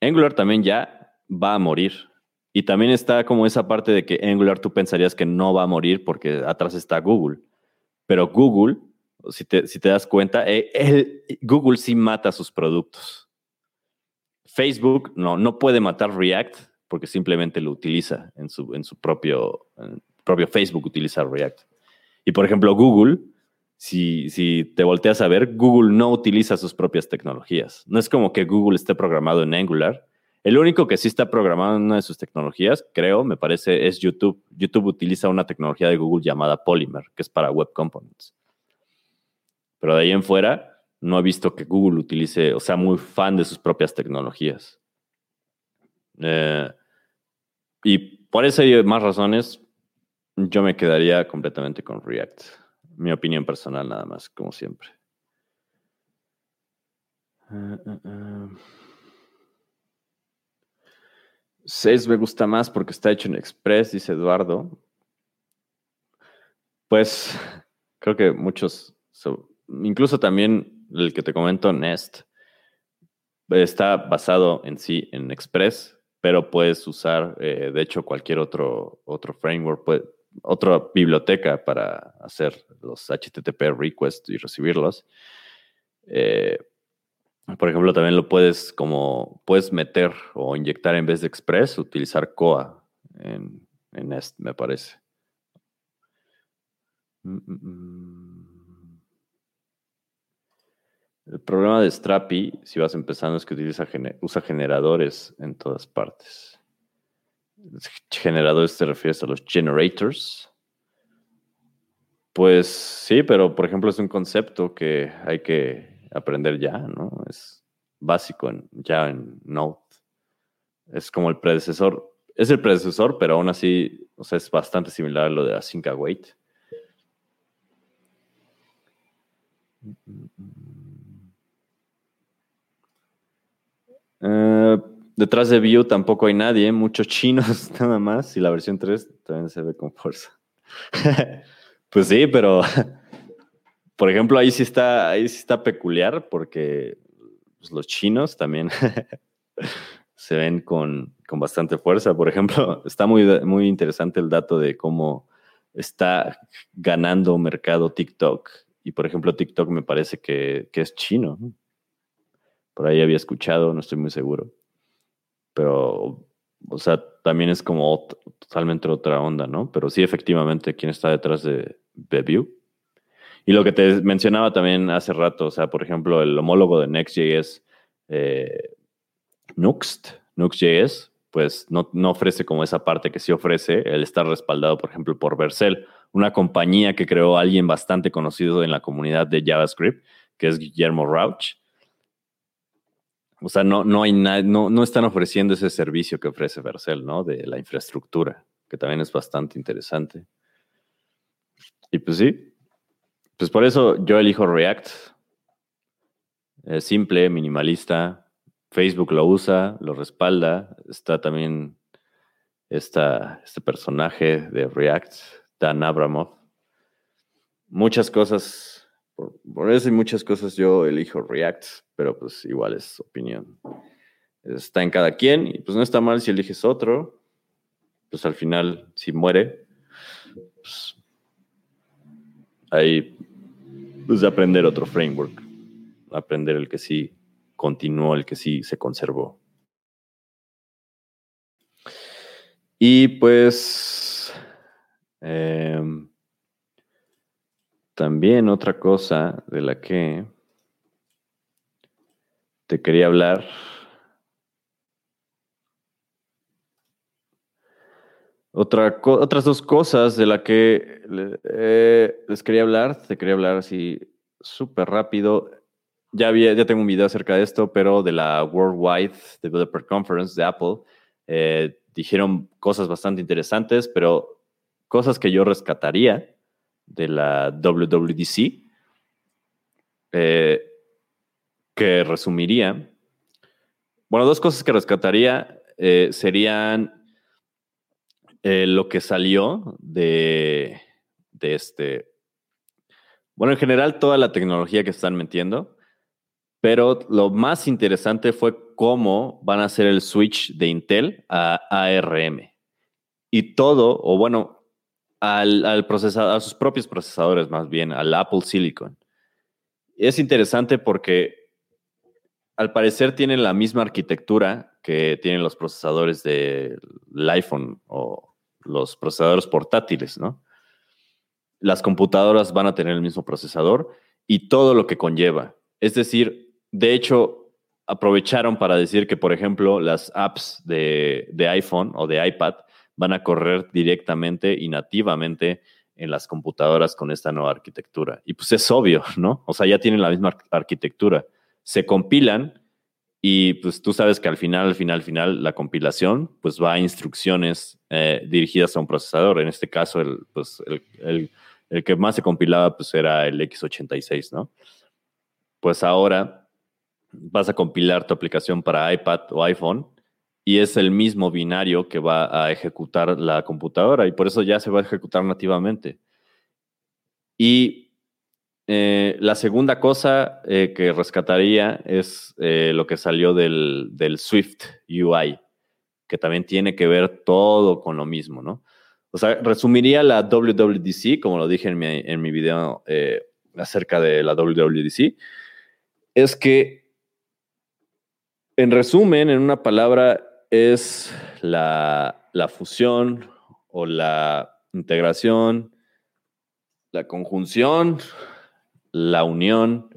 Angular también ya va a morir. Y también está como esa parte de que Angular tú pensarías que no va a morir porque atrás está Google. Pero Google, si te, si te das cuenta, eh, Google sí mata sus productos. Facebook no, no puede matar React porque simplemente lo utiliza en su, en su propio, propio Facebook utiliza React. Y por ejemplo, Google, si, si te volteas a ver, Google no utiliza sus propias tecnologías. No es como que Google esté programado en Angular. El único que sí está programado en una de sus tecnologías, creo, me parece, es YouTube. YouTube utiliza una tecnología de Google llamada Polymer, que es para Web Components. Pero de ahí en fuera, no he visto que Google utilice, o sea, muy fan de sus propias tecnologías. Eh, y por eso hay más razones. Yo me quedaría completamente con React. Mi opinión personal nada más, como siempre. Uh, uh, 6 me gusta más porque está hecho en Express, dice Eduardo. Pues creo que muchos, incluso también el que te comento, Nest, está basado en sí en Express, pero puedes usar, eh, de hecho, cualquier otro, otro framework. Puede, otra biblioteca para hacer los HTTP requests y recibirlos. Eh, por ejemplo, también lo puedes como puedes meter o inyectar en vez de Express, utilizar Coa en, en Nest, me parece. Mm, mm, mm. El problema de Strapi, si vas empezando, es que utiliza, usa generadores en todas partes. Generadores te refieres a los generators. Pues sí, pero por ejemplo es un concepto que hay que aprender ya, ¿no? Es básico ya en Node. Es como el predecesor, es el predecesor, pero aún así, o sea, es bastante similar a lo de Async Await. Uh, Detrás de Vue tampoco hay nadie, muchos chinos nada más, y la versión 3 también se ve con fuerza. pues sí, pero por ejemplo, ahí sí está, ahí sí está peculiar porque pues, los chinos también se ven con, con, bastante fuerza. Por ejemplo, está muy, muy interesante el dato de cómo está ganando mercado TikTok y, por ejemplo, TikTok me parece que, es chino. Por ahí había escuchado, no estoy muy seguro. Pero, o sea, también es como totalmente otra onda, ¿no? Pero sí, efectivamente, ¿quién está detrás de Beview? Y lo que te mencionaba también hace rato, o sea, por ejemplo, el homólogo de Next.js, eh, Nuxt, Nuxt.js, pues no, no, ofrece como esa parte que sí ofrece el estar respaldado, por ejemplo, por Vercel, una compañía que creó alguien bastante conocido en la comunidad de JavaScript, que es Guillermo Rauch. O sea, no, no, hay no, no están ofreciendo ese servicio que ofrece Vercel, ¿no? De la infraestructura, que también es bastante interesante. Y pues sí, pues por eso yo elijo React. Simple, minimalista. Facebook lo usa, lo respalda. Está también este personaje de React, Dan Abramov. Muchas cosas, por, eso y muchas cosas yo elijo React, pero pues igual es opinión. Está en cada quien y pues no está mal si eliges otro. Pues al final, si muere, pues ahí pues aprender otro framework, aprender el que sí continuó, el que sí se conservó. Y pues em, también otra cosa de la que te quería hablar. Otra, otras dos cosas de la que eh, les quería hablar, te quería hablar así súper rápido. Ya, había, ya tengo un video acerca de esto, pero de la Worldwide Developer Conference de Apple. Eh, dijeron cosas bastante interesantes, pero cosas que yo rescataría de la WWDC, eh, que resumiría. Bueno, dos cosas que rescataría eh, serían eh, lo que salió de, de este. Bueno, en general, toda la tecnología que están metiendo, pero lo más interesante fue cómo van a hacer el switch de Intel a ARM. Y todo, o bueno, al, procesador, a sus propios procesadores más bien, al Apple Silicon. Es interesante porque al parecer tienen la misma arquitectura que tienen los procesadores del iPhone o los procesadores portátiles, ¿no? Las computadoras van a tener el mismo procesador y todo lo que conlleva. Es decir, de hecho, aprovecharon para decir que, por ejemplo, las apps de, iPhone o de iPad van a correr directamente y nativamente en las computadoras con esta nueva arquitectura. Y pues es obvio, ¿no? O sea, ya tienen la misma arquitectura. Se compilan y pues tú sabes que al final, al final, al final, la compilación pues va a instrucciones eh, dirigidas a un procesador. En este caso, el, pues, el, el que más se compilaba pues era el x86, ¿no? Pues ahora vas a compilar tu aplicación para iPad o iPhone y es el mismo binario que va a ejecutar la computadora y por eso ya se va a ejecutar nativamente. Y eh, la segunda cosa eh, que rescataría es eh, lo que salió del, Swift UI, que también tiene que ver todo con lo mismo, ¿no? O sea, resumiría la WWDC, como lo dije en mi, en mi video acerca de la WWDC, es que en resumen, en una palabra, es la, fusión o la integración, la conjunción, la unión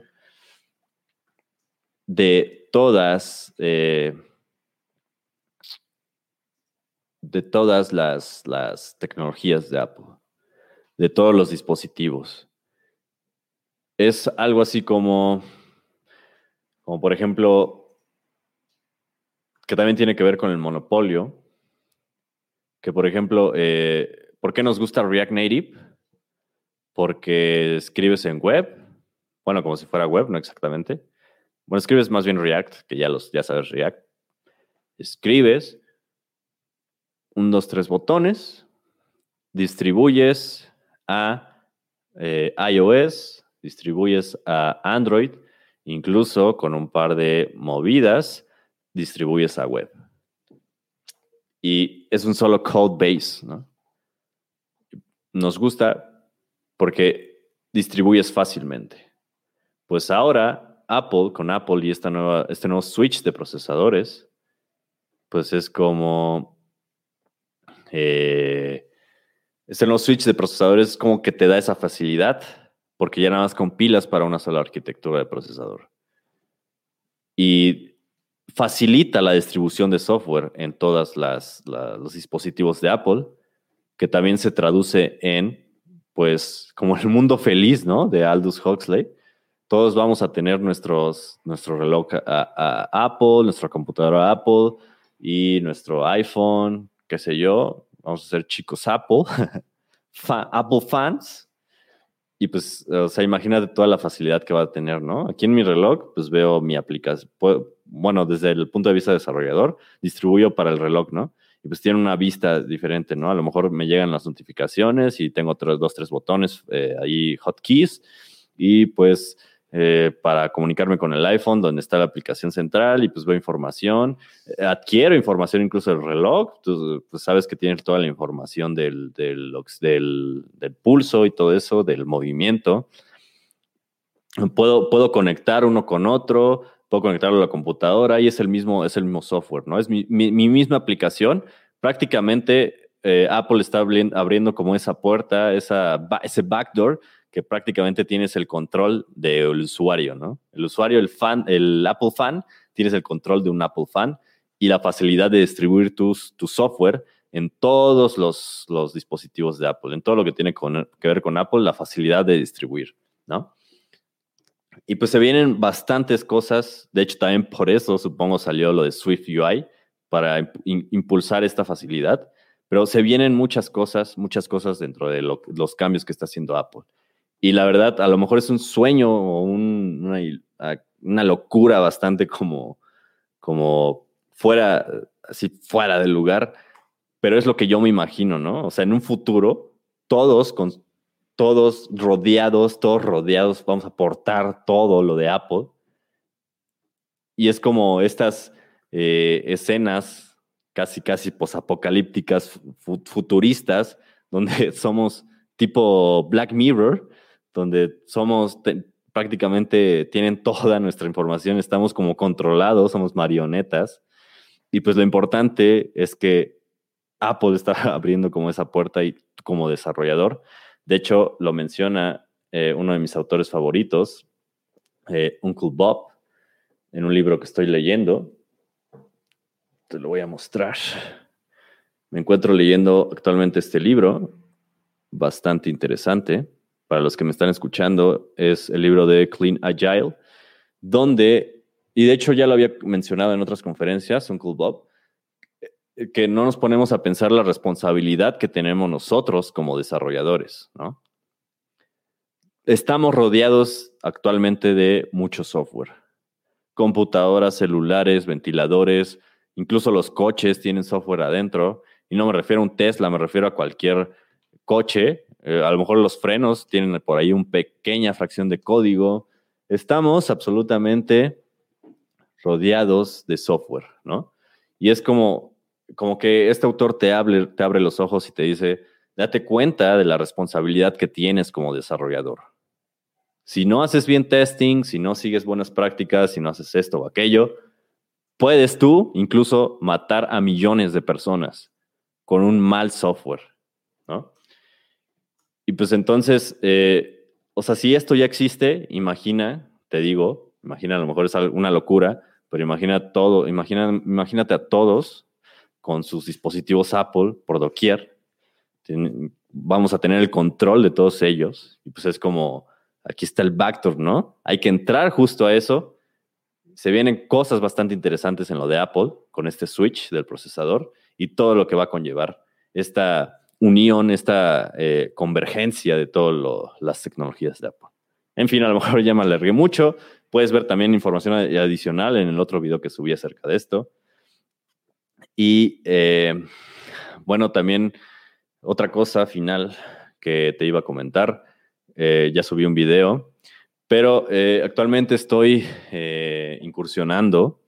de todas, eh, de todas las, las, tecnologías de Apple, de todos los dispositivos. Es algo así como, como por ejemplo, que también tiene que ver con el monopolio. Que, por ejemplo, eh, ¿por qué nos gusta React Native? Porque escribes en web, bueno, como si fuera web, no exactamente. Bueno, escribes más bien React, que ya, los, ya sabes React. Escribes un, dos, tres botones, distribuyes a eh, iOS, distribuyes a Android, incluso con un par de movidas distribuyes a web. Y es un solo code base, ¿no? Nos gusta porque distribuyes fácilmente. Pues ahora Apple, con Apple y esta nueva, este nuevo switch de procesadores, pues es como... Eh, este nuevo switch de procesadores es como que te da esa facilidad, porque ya nada más compilas para una sola arquitectura de procesador. Y facilita la distribución de software en todos los dispositivos de Apple, que también se traduce en, pues, como el mundo feliz, ¿no? De Aldous Huxley. Todos vamos a tener nuestros, nuestro reloj a, Apple, nuestra computadora Apple y nuestro iPhone, qué sé yo. Vamos a ser chicos Apple, Apple fans. Y pues, o sea, imagínate toda la facilidad que va a tener, ¿no? Aquí en mi reloj, pues veo mi aplicación, bueno, desde el punto de vista de desarrollador, distribuyo para el reloj, ¿no? Y pues tiene una vista diferente, ¿no? A lo mejor me llegan las notificaciones y tengo tres, dos, tres botones eh, ahí, hotkeys, y pues eh, para comunicarme con el iPhone, donde está la aplicación central y pues veo información. Eh, adquiero información incluso del reloj, tú pues sabes que tienes toda la información del, del, del, pulso y todo eso, del movimiento. Puedo, puedo conectar uno con otro, puedo conectarlo a la computadora y es el mismo, es el mismo software, ¿no? Es mi, mi, misma aplicación. Prácticamente eh, Apple está abriendo como esa puerta, esa, ese backdoor que prácticamente tienes el control del usuario, ¿no? El usuario, el fan, el Apple fan, tienes el control de un Apple fan y la facilidad de distribuir tus, tu software en todos los, los, dispositivos de Apple, en todo lo que tiene que ver con Apple, la facilidad de distribuir, ¿no? Y pues se vienen bastantes cosas, de hecho también por eso supongo salió lo de Swift UI, para impulsar esta facilidad, pero se vienen muchas cosas, muchas cosas dentro de los cambios que está haciendo Apple. Y la verdad, a lo mejor es un sueño o una, una, locura bastante como, como fuera, así fuera del lugar, pero es lo que yo me imagino, ¿no? O sea, en un futuro, todos con todos rodeados, todos rodeados, vamos a aportar todo lo de Apple. Y es como estas eh, escenas casi, casi posapocalípticas, futuristas, donde somos tipo Black Mirror, donde somos prácticamente tienen toda nuestra información, estamos como controlados, somos marionetas. Y pues lo importante es que Apple está abriendo como esa puerta y como desarrollador. De hecho, lo menciona eh, uno de mis autores favoritos, eh, Uncle Bob, en un libro que estoy leyendo. Te lo voy a mostrar. Me encuentro leyendo actualmente este libro, bastante interesante para los que me están escuchando, es el libro de Clean Agile, donde, y de hecho ya lo había mencionado en otras conferencias, Uncle Bob, eh, que no nos ponemos a pensar la responsabilidad que tenemos nosotros como desarrolladores, ¿no? Estamos rodeados actualmente de mucho software. Computadoras, celulares, ventiladores, incluso los coches tienen software adentro. Y no me refiero a un Tesla, me refiero a cualquier coche eh, a lo mejor los frenos tienen por ahí una pequeña fracción de código. Estamos absolutamente rodeados de software, ¿no? Y es como, como que este autor te, te abre los ojos y te dice, date cuenta de la responsabilidad que tienes como desarrollador. Si no haces bien testing, si no sigues buenas prácticas, si no haces esto o aquello, puedes tú incluso matar a millones de personas con un mal software. Y pues entonces, eh, o sea, si esto ya existe, imagina, te digo, imagina, a lo mejor es una locura, pero imagina todo, imagina, imagínate a todos con sus dispositivos Apple por doquier. vamos a tener el control de todos ellos. Y pues es como, aquí está el backdoor, ¿no? Hay que entrar justo a eso. Se vienen cosas bastante interesantes en lo de Apple con este switch del procesador y todo lo que va a conllevar esta unión, esta eh, convergencia de todas las tecnologías de Apple. En fin, a lo mejor ya me alargué mucho. Puedes ver también información adicional en el otro video que subí acerca de esto. Y eh, bueno, también otra cosa final que te iba a comentar. Eh, ya subí un video, pero actualmente estoy incursionando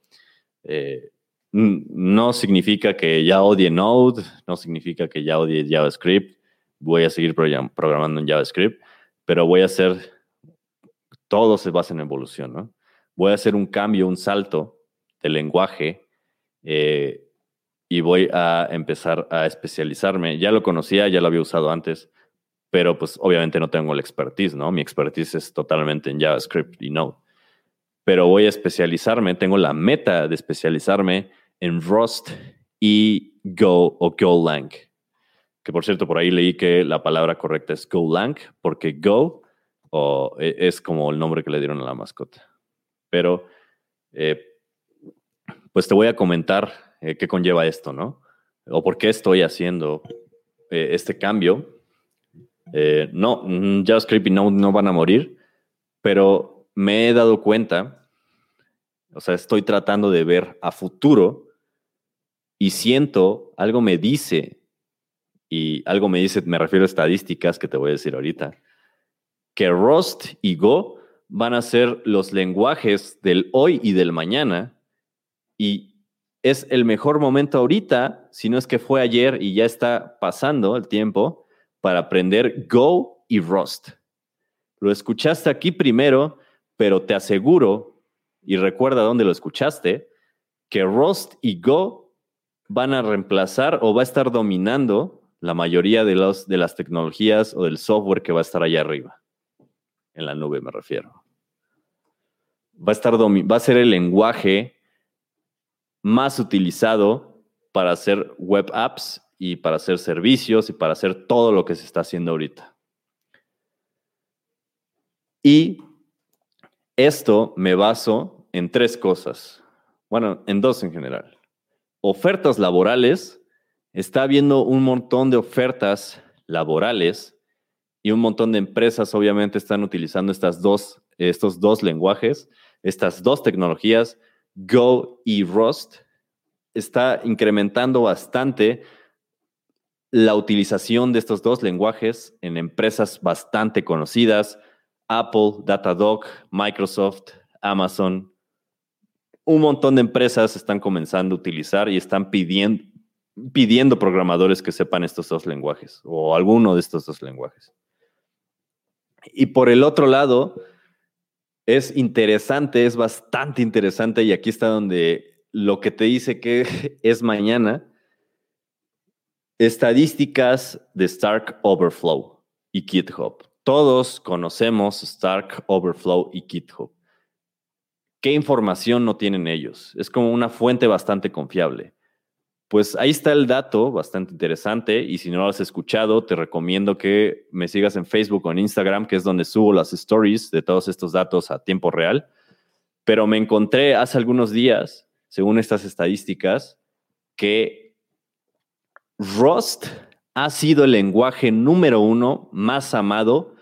no significa que ya odie Node, no significa que ya odie JavaScript, voy a seguir programando en JavaScript, pero voy a hacer, todo se basa en evolución, ¿no? Voy a hacer un cambio, un salto de lenguaje eh, y voy a empezar a especializarme. Ya lo conocía, ya lo había usado antes, pero pues obviamente no tengo la expertise, ¿no? Mi expertise es totalmente en JavaScript y Node. Pero voy a especializarme, tengo la meta de especializarme en Rust y Go o Golang. Que por cierto, por ahí leí que la palabra correcta es Golang, porque Go e, es como el nombre que le dieron a la mascota. Pero, eh, pues te voy a comentar eh, qué conlleva esto, ¿no? O por qué estoy haciendo eh, este cambio. no, mm, JavaScript y Node no van a morir, pero me he dado cuenta, o sea, estoy tratando de ver a futuro y siento, algo me dice, y algo me dice, me refiero a estadísticas que te voy a decir ahorita, que Rust y Go van a ser los lenguajes del hoy y del mañana, y es el mejor momento ahorita, si no es que fue ayer y ya está pasando el tiempo, para aprender Go y Rust. Lo escuchaste aquí primero, pero te aseguro, y recuerda dónde lo escuchaste, que Rust y Go van a reemplazar o va a estar dominando la mayoría de, los, de las tecnologías o del software que va a estar allá arriba. En la nube me refiero. Va a, estar va a ser el lenguaje más utilizado para hacer web apps y para hacer servicios y para hacer todo lo que se está haciendo ahorita. Y esto me baso en tres cosas. Bueno, en dos en general ofertas laborales, está habiendo un montón de ofertas laborales y un montón de empresas obviamente están utilizando estas dos, estos dos lenguajes, estas dos tecnologías, Go y Rust. Está incrementando bastante la utilización de estos dos lenguajes en empresas bastante conocidas, Apple, Datadog, Microsoft, Amazon, un montón de empresas están comenzando a utilizar y están pidiendo, pidiendo programadores que sepan estos dos lenguajes o alguno de estos dos lenguajes. Y por el otro lado, es interesante, es bastante interesante y aquí está donde lo que te dice que es mañana, estadísticas de Stark Overflow y GitHub. Todos conocemos Stark Overflow y GitHub. ¿Qué información no tienen ellos? Es como una fuente bastante confiable. Pues ahí está el dato, bastante interesante, y si no lo has escuchado, te recomiendo que me sigas en Facebook o en Instagram, que es donde subo las stories de todos estos datos a tiempo real. Pero me encontré hace algunos días, según estas estadísticas, que Rust ha sido el lenguaje número uno más amado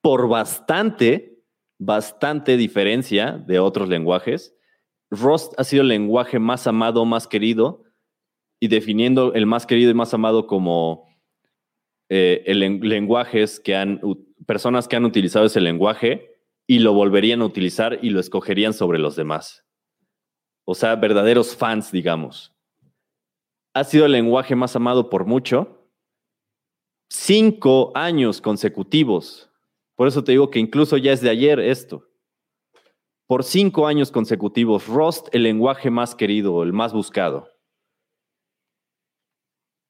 por bastante bastante diferencia de otros lenguajes. Rust ha sido el lenguaje más amado, más querido, y definiendo el más querido y más amado como eh, el, lenguajes que han, personas que han utilizado ese lenguaje y lo volverían a utilizar y lo escogerían sobre los demás. O sea, verdaderos fans, digamos. Ha sido el lenguaje más amado por mucho. Cinco años consecutivos por eso te digo que incluso ya es de ayer esto. Por cinco años consecutivos, Rust, el lenguaje más querido, el más buscado.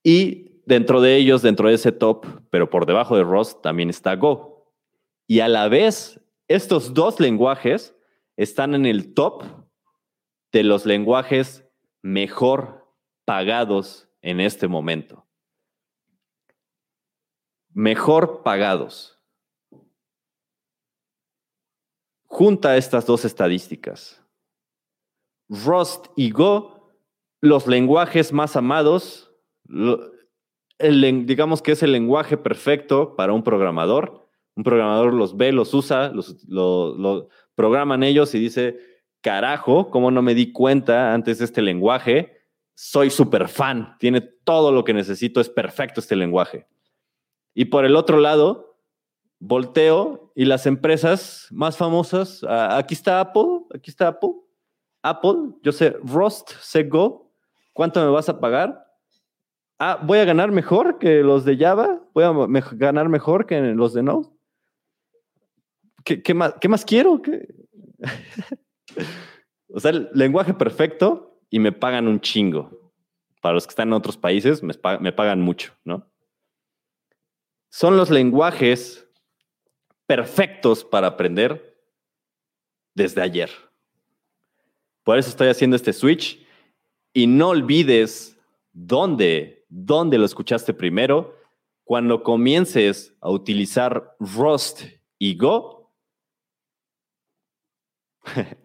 Y dentro de ellos, dentro de ese top, pero por debajo de Rust, también está Go. Y a la vez, estos dos lenguajes están en el top de los lenguajes mejor pagados en este momento. Mejor pagados. Junta estas dos estadísticas. Rust y Go, los lenguajes más amados, digamos que es el lenguaje perfecto para un programador. Un programador los ve, los usa, los, lo, programan ellos y dice, carajo, ¿cómo no me di cuenta antes de este lenguaje? Soy súper fan, tiene todo lo que necesito, es perfecto este lenguaje. Y por el otro lado, volteo y las empresas más famosas, aquí está Apple, aquí está Apple, Apple, yo sé, Rust, sé Go, ¿cuánto me vas a pagar? Ah, voy a ganar mejor que los de Java, voy a ganar mejor que los de Node. ¿Qué, más, qué más quiero? o sea, el lenguaje perfecto y me pagan un chingo. Para los que están en otros países, me pagan mucho, ¿no? Son los lenguajes perfectos para aprender desde ayer. Por eso estoy haciendo este switch y no olvides dónde, dónde lo escuchaste primero. Cuando comiences a utilizar Rust y Go,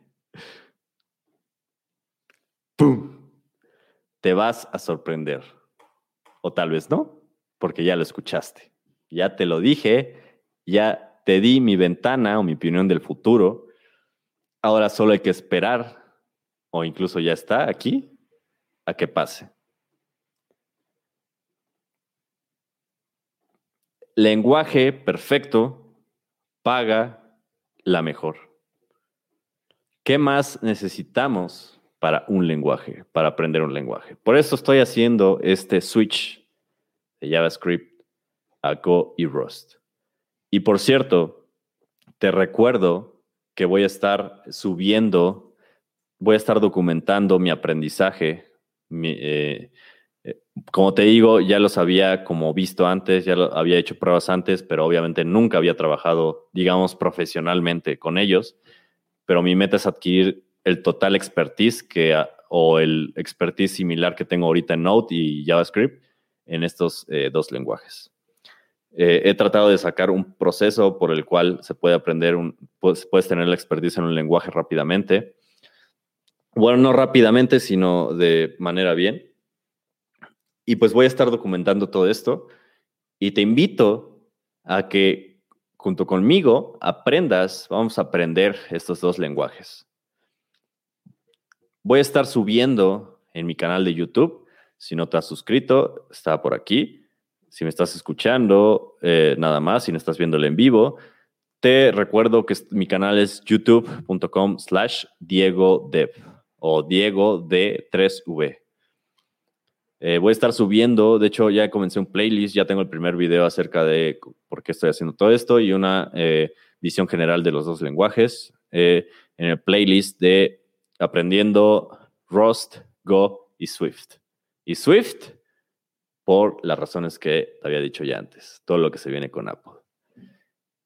¡pum! Te vas a sorprender. O tal vez no, porque ya lo escuchaste. Ya te lo dije, ya te di mi ventana o mi opinión del futuro. Ahora solo hay que esperar o incluso ya está aquí, a que pase. Lenguaje perfecto paga la mejor. ¿Qué más necesitamos para un lenguaje, para aprender un lenguaje? Por eso estoy haciendo este switch de JavaScript a Go y Rust. Y por cierto, te recuerdo que voy a estar subiendo voy a estar documentando mi aprendizaje. Eh, eh, como te digo, ya los había como visto antes, ya había hecho pruebas antes, pero obviamente nunca había trabajado, digamos, profesionalmente con ellos. Pero mi meta es adquirir el total expertise que, o el expertise similar que tengo ahorita en Node y JavaScript en estos eh, dos lenguajes. He tratado de sacar un proceso por el cual se puede aprender, un, puedes, puedes tener la expertise en un lenguaje rápidamente bueno, no rápidamente, sino de manera bien. Y pues voy a estar documentando todo esto y te invito a que junto conmigo aprendas, vamos a aprender estos dos lenguajes. Voy a estar subiendo en mi canal de YouTube. Si no te has suscrito, está por aquí. Si me estás escuchando, eh, nada más, si no estás viéndolo en vivo, te recuerdo que mi canal es youtube.com slash Diego Dev o Diego de 3V. Eh, voy a estar subiendo, de hecho ya comencé un playlist, ya tengo el primer video acerca de por qué estoy haciendo todo esto y una eh, visión general de los dos lenguajes en el playlist de aprendiendo Rust, Go y Swift. Y Swift por las razones que te había dicho ya antes, todo lo que se viene con Apple.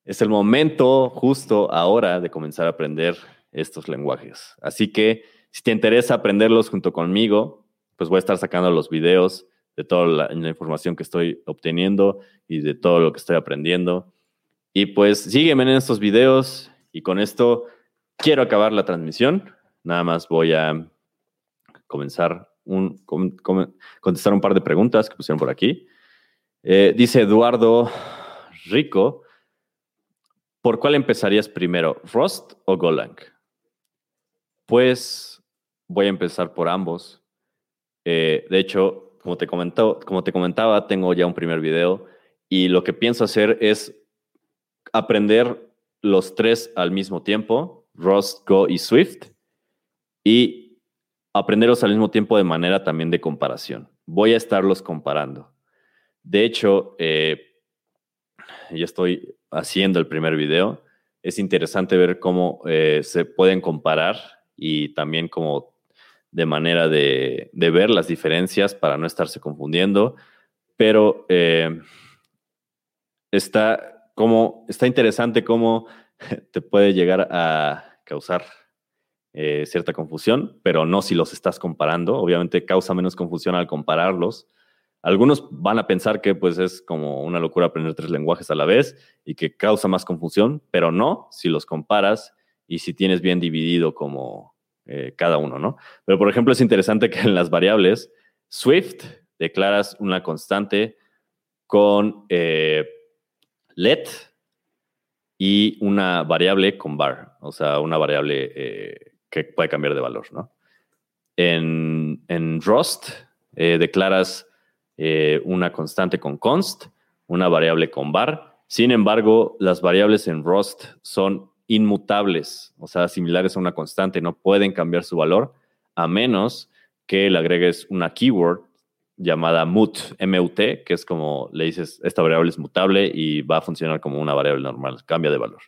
Es el momento justo ahora de comenzar a aprender estos lenguajes. Así que si te interesa aprenderlos junto conmigo, pues voy a estar sacando los videos de toda la, información que estoy obteniendo y de todo lo que estoy aprendiendo. Y pues sígueme en estos videos y con esto quiero acabar la transmisión. Nada más voy a comenzar un, contestar un par de preguntas que pusieron por aquí. Eh, dice Eduardo Rico, ¿por cuál empezarías primero, Rust o Golang? Pues voy a empezar por ambos. Eh, de hecho, como te, comentó, como te comentaba, tengo ya un primer video y lo que pienso hacer es aprender los tres al mismo tiempo, Rust, Go y Swift, y aprenderlos al mismo tiempo de manera también de comparación. Voy a estarlos comparando. De hecho, eh, ya estoy haciendo el primer video. Es interesante ver cómo eh, se pueden comparar y también cómo de manera de, ver las diferencias para no estarse confundiendo, pero eh, está, como, está interesante cómo te puede llegar a causar eh, cierta confusión, pero no si los estás comparando. Obviamente causa menos confusión al compararlos. Algunos van a pensar que pues es como una locura aprender tres lenguajes a la vez y que causa más confusión, pero no si los comparas y si tienes bien dividido como eh, cada uno, ¿no? Pero, por ejemplo, es interesante que en las variables, Swift declaras una constante con eh, let y una variable con bar, o sea, una variable que puede cambiar de valor, ¿no? En, en Rust declaras una constante con const, una variable con bar. Sin embargo, las variables en Rust son inmutables, o sea, similares a una constante, no pueden cambiar su valor a menos que le agregues una keyword llamada mut, MUT, que es como le dices, esta variable es mutable y va a funcionar como una variable normal, cambia de valor.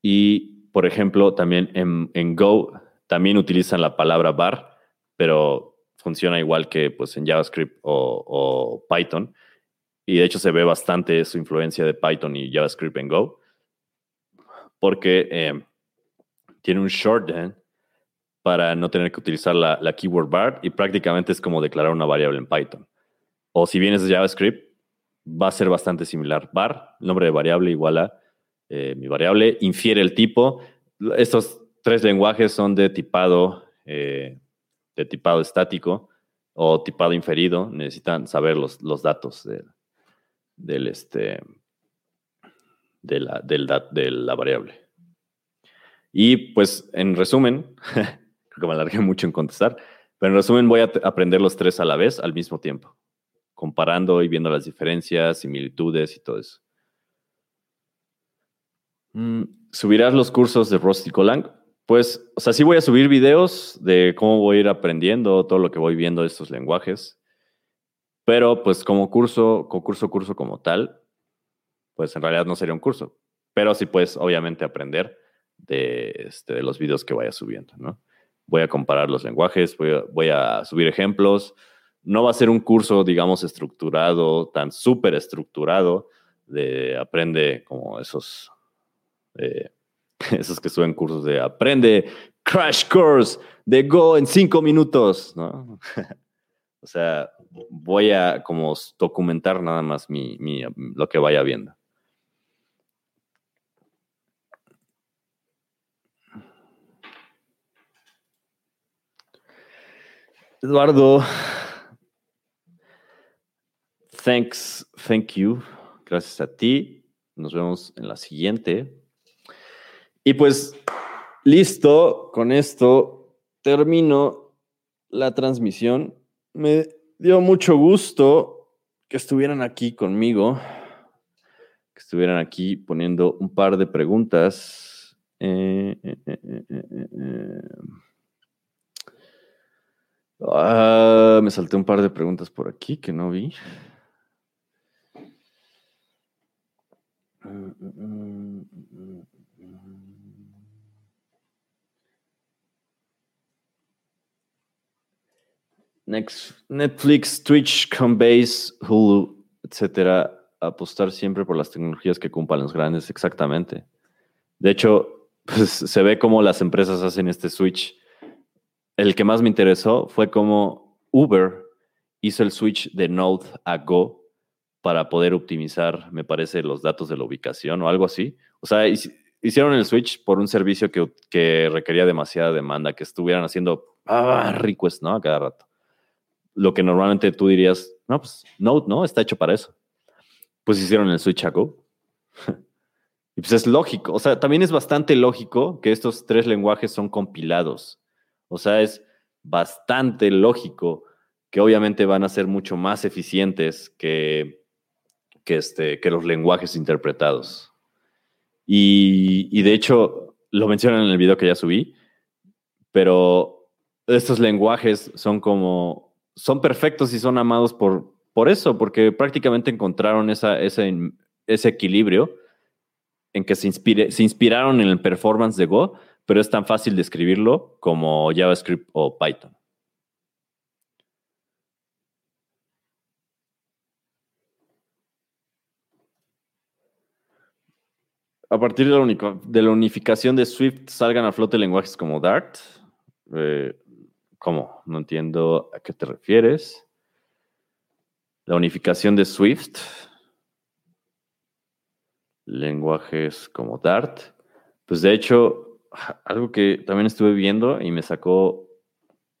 Y, por ejemplo, también en, Go también utilizan la palabra bar, pero funciona igual que pues, en JavaScript o, Python. Y de hecho se ve bastante su influencia de Python y JavaScript en Go, porque eh, tiene un shorthand para no tener que utilizar la, keyword bar y prácticamente es como declarar una variable en Python. O si vienes de JavaScript, va a ser bastante similar. Bar, nombre de variable igual a eh, mi variable, infiere el tipo. Estos tres lenguajes son de tipado, eh, de tipado estático o tipado inferido. Necesitan saber los, los datos de, del, este, de, la, de la variable. Y pues en resumen, creo que me alargué mucho en contestar, pero en resumen voy a aprender los tres a la vez al mismo tiempo, comparando y viendo las diferencias, similitudes y todo eso. Mm, ¿Subirás los cursos de Rusty Golang? Pues, o sea, sí voy a subir videos de cómo voy a ir aprendiendo todo lo que voy viendo de estos lenguajes, pero pues como curso, curso, curso como tal, pues en realidad no sería un curso, pero sí puedes obviamente aprender de, este, de los videos que vaya subiendo, ¿no? Voy a comparar los lenguajes, voy a, voy a subir ejemplos. No va a ser un curso, digamos, estructurado, tan súper estructurado, de aprende como esos eh, esos que suben cursos de aprende crash course de Go en cinco minutos, ¿no? o sea, voy a como documentar nada más mi, lo que vaya viendo. Eduardo, thanks, thank you. Gracias a ti. Nos vemos en la siguiente. Y pues listo, con esto termino la transmisión. Me dio mucho gusto que estuvieran aquí conmigo, que estuvieran aquí poniendo un par de preguntas. Eh, eh, eh, ah, me salté un par de preguntas por aquí que no vi. Mm, Netflix, Twitch, Coinbase, Hulu, etcétera, apostar siempre por las tecnologías que cumplan los grandes, exactamente. De hecho, pues, se ve cómo las empresas hacen este switch. El que más me interesó fue cómo Uber hizo el switch de Node a Go para poder optimizar, me parece, los datos de la ubicación o algo así. O sea, hicieron el switch por un servicio que, requería demasiada demanda, que estuvieran haciendo ah, request, ¿no? A cada rato lo que normalmente tú dirías, no, pues Node, ¿no? Está hecho para eso. Pues hicieron el switch a Go. y pues es lógico, o sea, también es bastante lógico que estos tres lenguajes son compilados. O sea, es bastante lógico que obviamente van a ser mucho más eficientes que, que, este, que los lenguajes interpretados. Y, y de hecho, lo mencionan en el video que ya subí, pero estos lenguajes son como son perfectos y son amados por, por eso, porque prácticamente encontraron esa, ese, ese equilibrio en que se, inspire, se inspiraron en el performance de Go, pero es tan fácil de escribirlo como JavaScript o Python. A partir de la, unificación de Swift salgan a flote lenguajes como Dart. Eh, ¿Cómo? No entiendo a qué te refieres. La unificación de Swift. Lenguajes como Dart. Pues de hecho, algo que también estuve viendo y me sacó,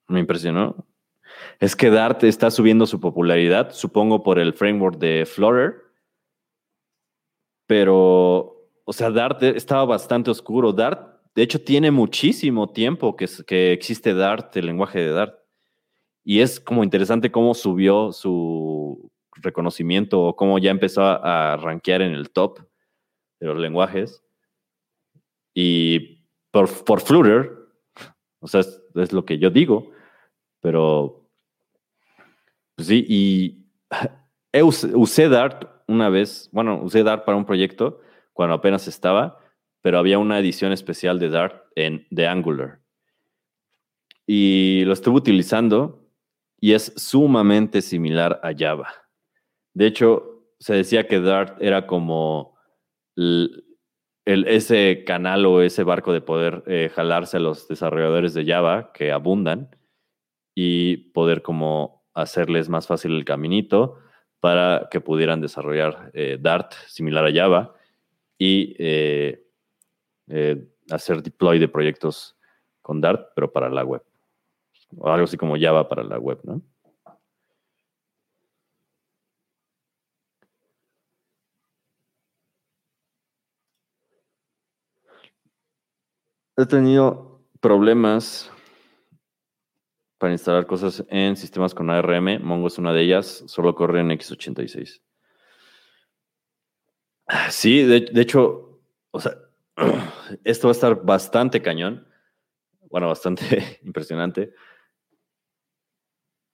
me impresionó, es que Dart está subiendo su popularidad, supongo por el framework de Flutter. Pero, o sea, Dart estaba bastante oscuro. Dart de hecho, tiene muchísimo tiempo que, existe Dart, el lenguaje de Dart. Y es como interesante cómo subió su reconocimiento o cómo ya empezó a, rankear en el top de los lenguajes. Y por, por Flutter, o sea, es, lo que yo digo, pero pues sí, y usé Dart una vez, bueno, usé Dart para un proyecto cuando apenas estaba pero había una edición especial de Dart en The Angular. Y lo estuve utilizando y es sumamente similar a Java. De hecho, se decía que Dart era como ese canal o ese barco de poder eh, jalarse a los desarrolladores de Java que abundan y poder como hacerles más fácil el caminito para que pudieran desarrollar eh, Dart similar a Java y eh, hacer deploy de proyectos con Dart, pero para la web. O algo así como Java para la web, ¿no? He tenido problemas para instalar cosas en sistemas con ARM. Mongo es una de ellas, solo corre en x86. Sí, de, hecho, o sea, esto va a estar bastante cañón. Bueno, bastante impresionante.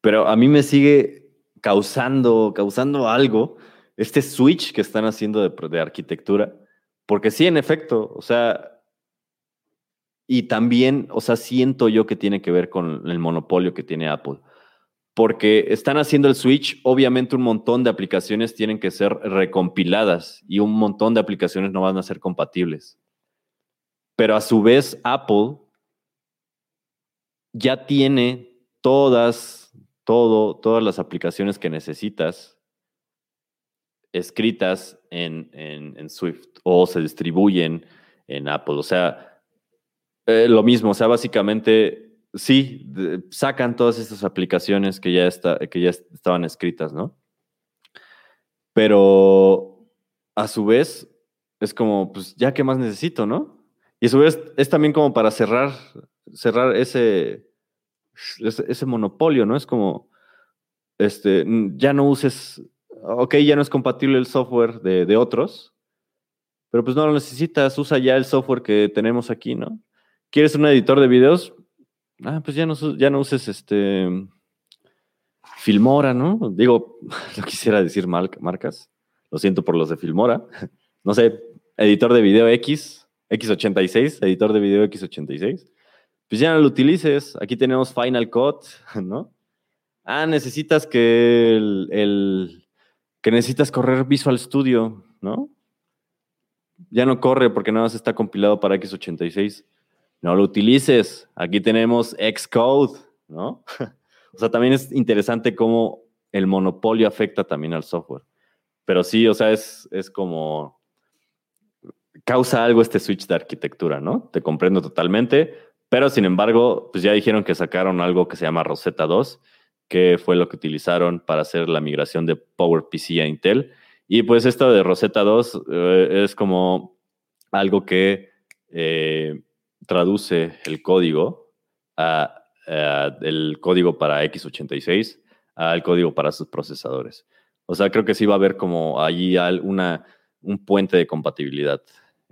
Pero a mí me sigue causando, causando algo este switch que están haciendo de, de arquitectura. Porque sí, en efecto, o sea, y también, o sea, siento yo que tiene que ver con el monopolio que tiene Apple. Porque están haciendo el switch, obviamente un montón de aplicaciones tienen que ser recompiladas y un montón de aplicaciones no van a ser compatibles. Pero a su vez, Apple ya tiene todas, todo, todas las aplicaciones que necesitas escritas en, en Swift o se distribuyen en Apple. O sea, eh, lo mismo, o sea, básicamente sí, sacan todas estas aplicaciones que ya, está, que ya estaban escritas, ¿no? Pero a su vez es como, pues ya qué más necesito, ¿no? Y su vez es también como para cerrar, cerrar ese, ese, monopolio, ¿no? Es como, este, ya no uses, ok, ya no es compatible el software de, de otros, pero pues no lo necesitas, usa ya el software que tenemos aquí, ¿no? ¿Quieres un editor de videos? Ah, pues ya no, ya no uses este Filmora, ¿no? Digo, no quisiera decir marcas. Lo siento por los de Filmora. No sé, editor de video X, X86, editor de video X86. Pues ya no lo utilices. Aquí tenemos Final Cut, ¿no? Ah, necesitas que el, que necesitas correr Visual Studio, ¿no? Ya no corre porque nada más está compilado para X86 no lo utilices. Aquí tenemos Xcode, ¿no? o sea, también es interesante cómo el monopolio afecta también al software. Pero sí, o sea, es, es como causa algo este switch de arquitectura, ¿no? Te comprendo totalmente, pero sin embargo, pues ya dijeron que sacaron algo que se llama Rosetta 2, que fue lo que utilizaron para hacer la migración de PowerPC a Intel. Y pues esto de Rosetta 2 eh, es como algo que eh, traduce el código el código para x86 al código para sus procesadores. O sea, creo que sí va a haber como allí una, un puente de compatibilidad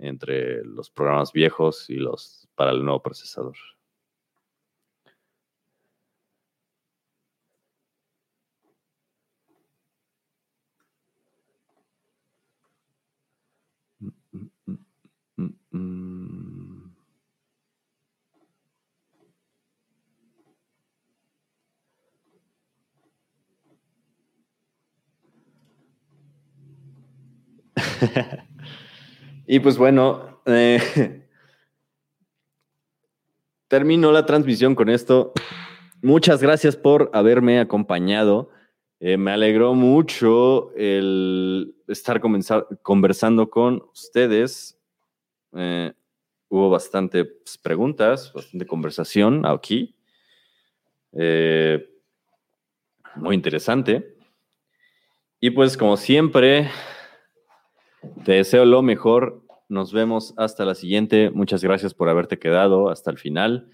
entre los programas viejos y los para el nuevo procesador. Y pues bueno, eh, termino la transmisión con esto. Muchas gracias por haberme acompañado. Eh, me alegró mucho el estar conversando con ustedes. Eh, hubo bastantes preguntas, bastante conversación aquí. muy interesante. Y pues como siempre, te deseo lo mejor. Nos vemos hasta la siguiente. Muchas gracias por haberte quedado hasta el final.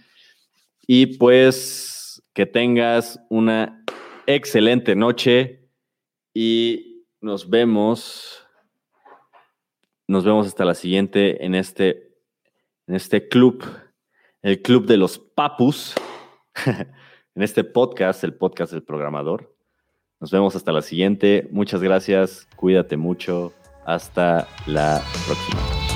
Y pues que tengas una excelente noche y nos vemos. Nos vemos hasta la siguiente en este, en este club, el club de los papus, en este podcast, el podcast del programador. Nos vemos hasta la siguiente. Muchas gracias. Cuídate mucho. Hasta la próxima.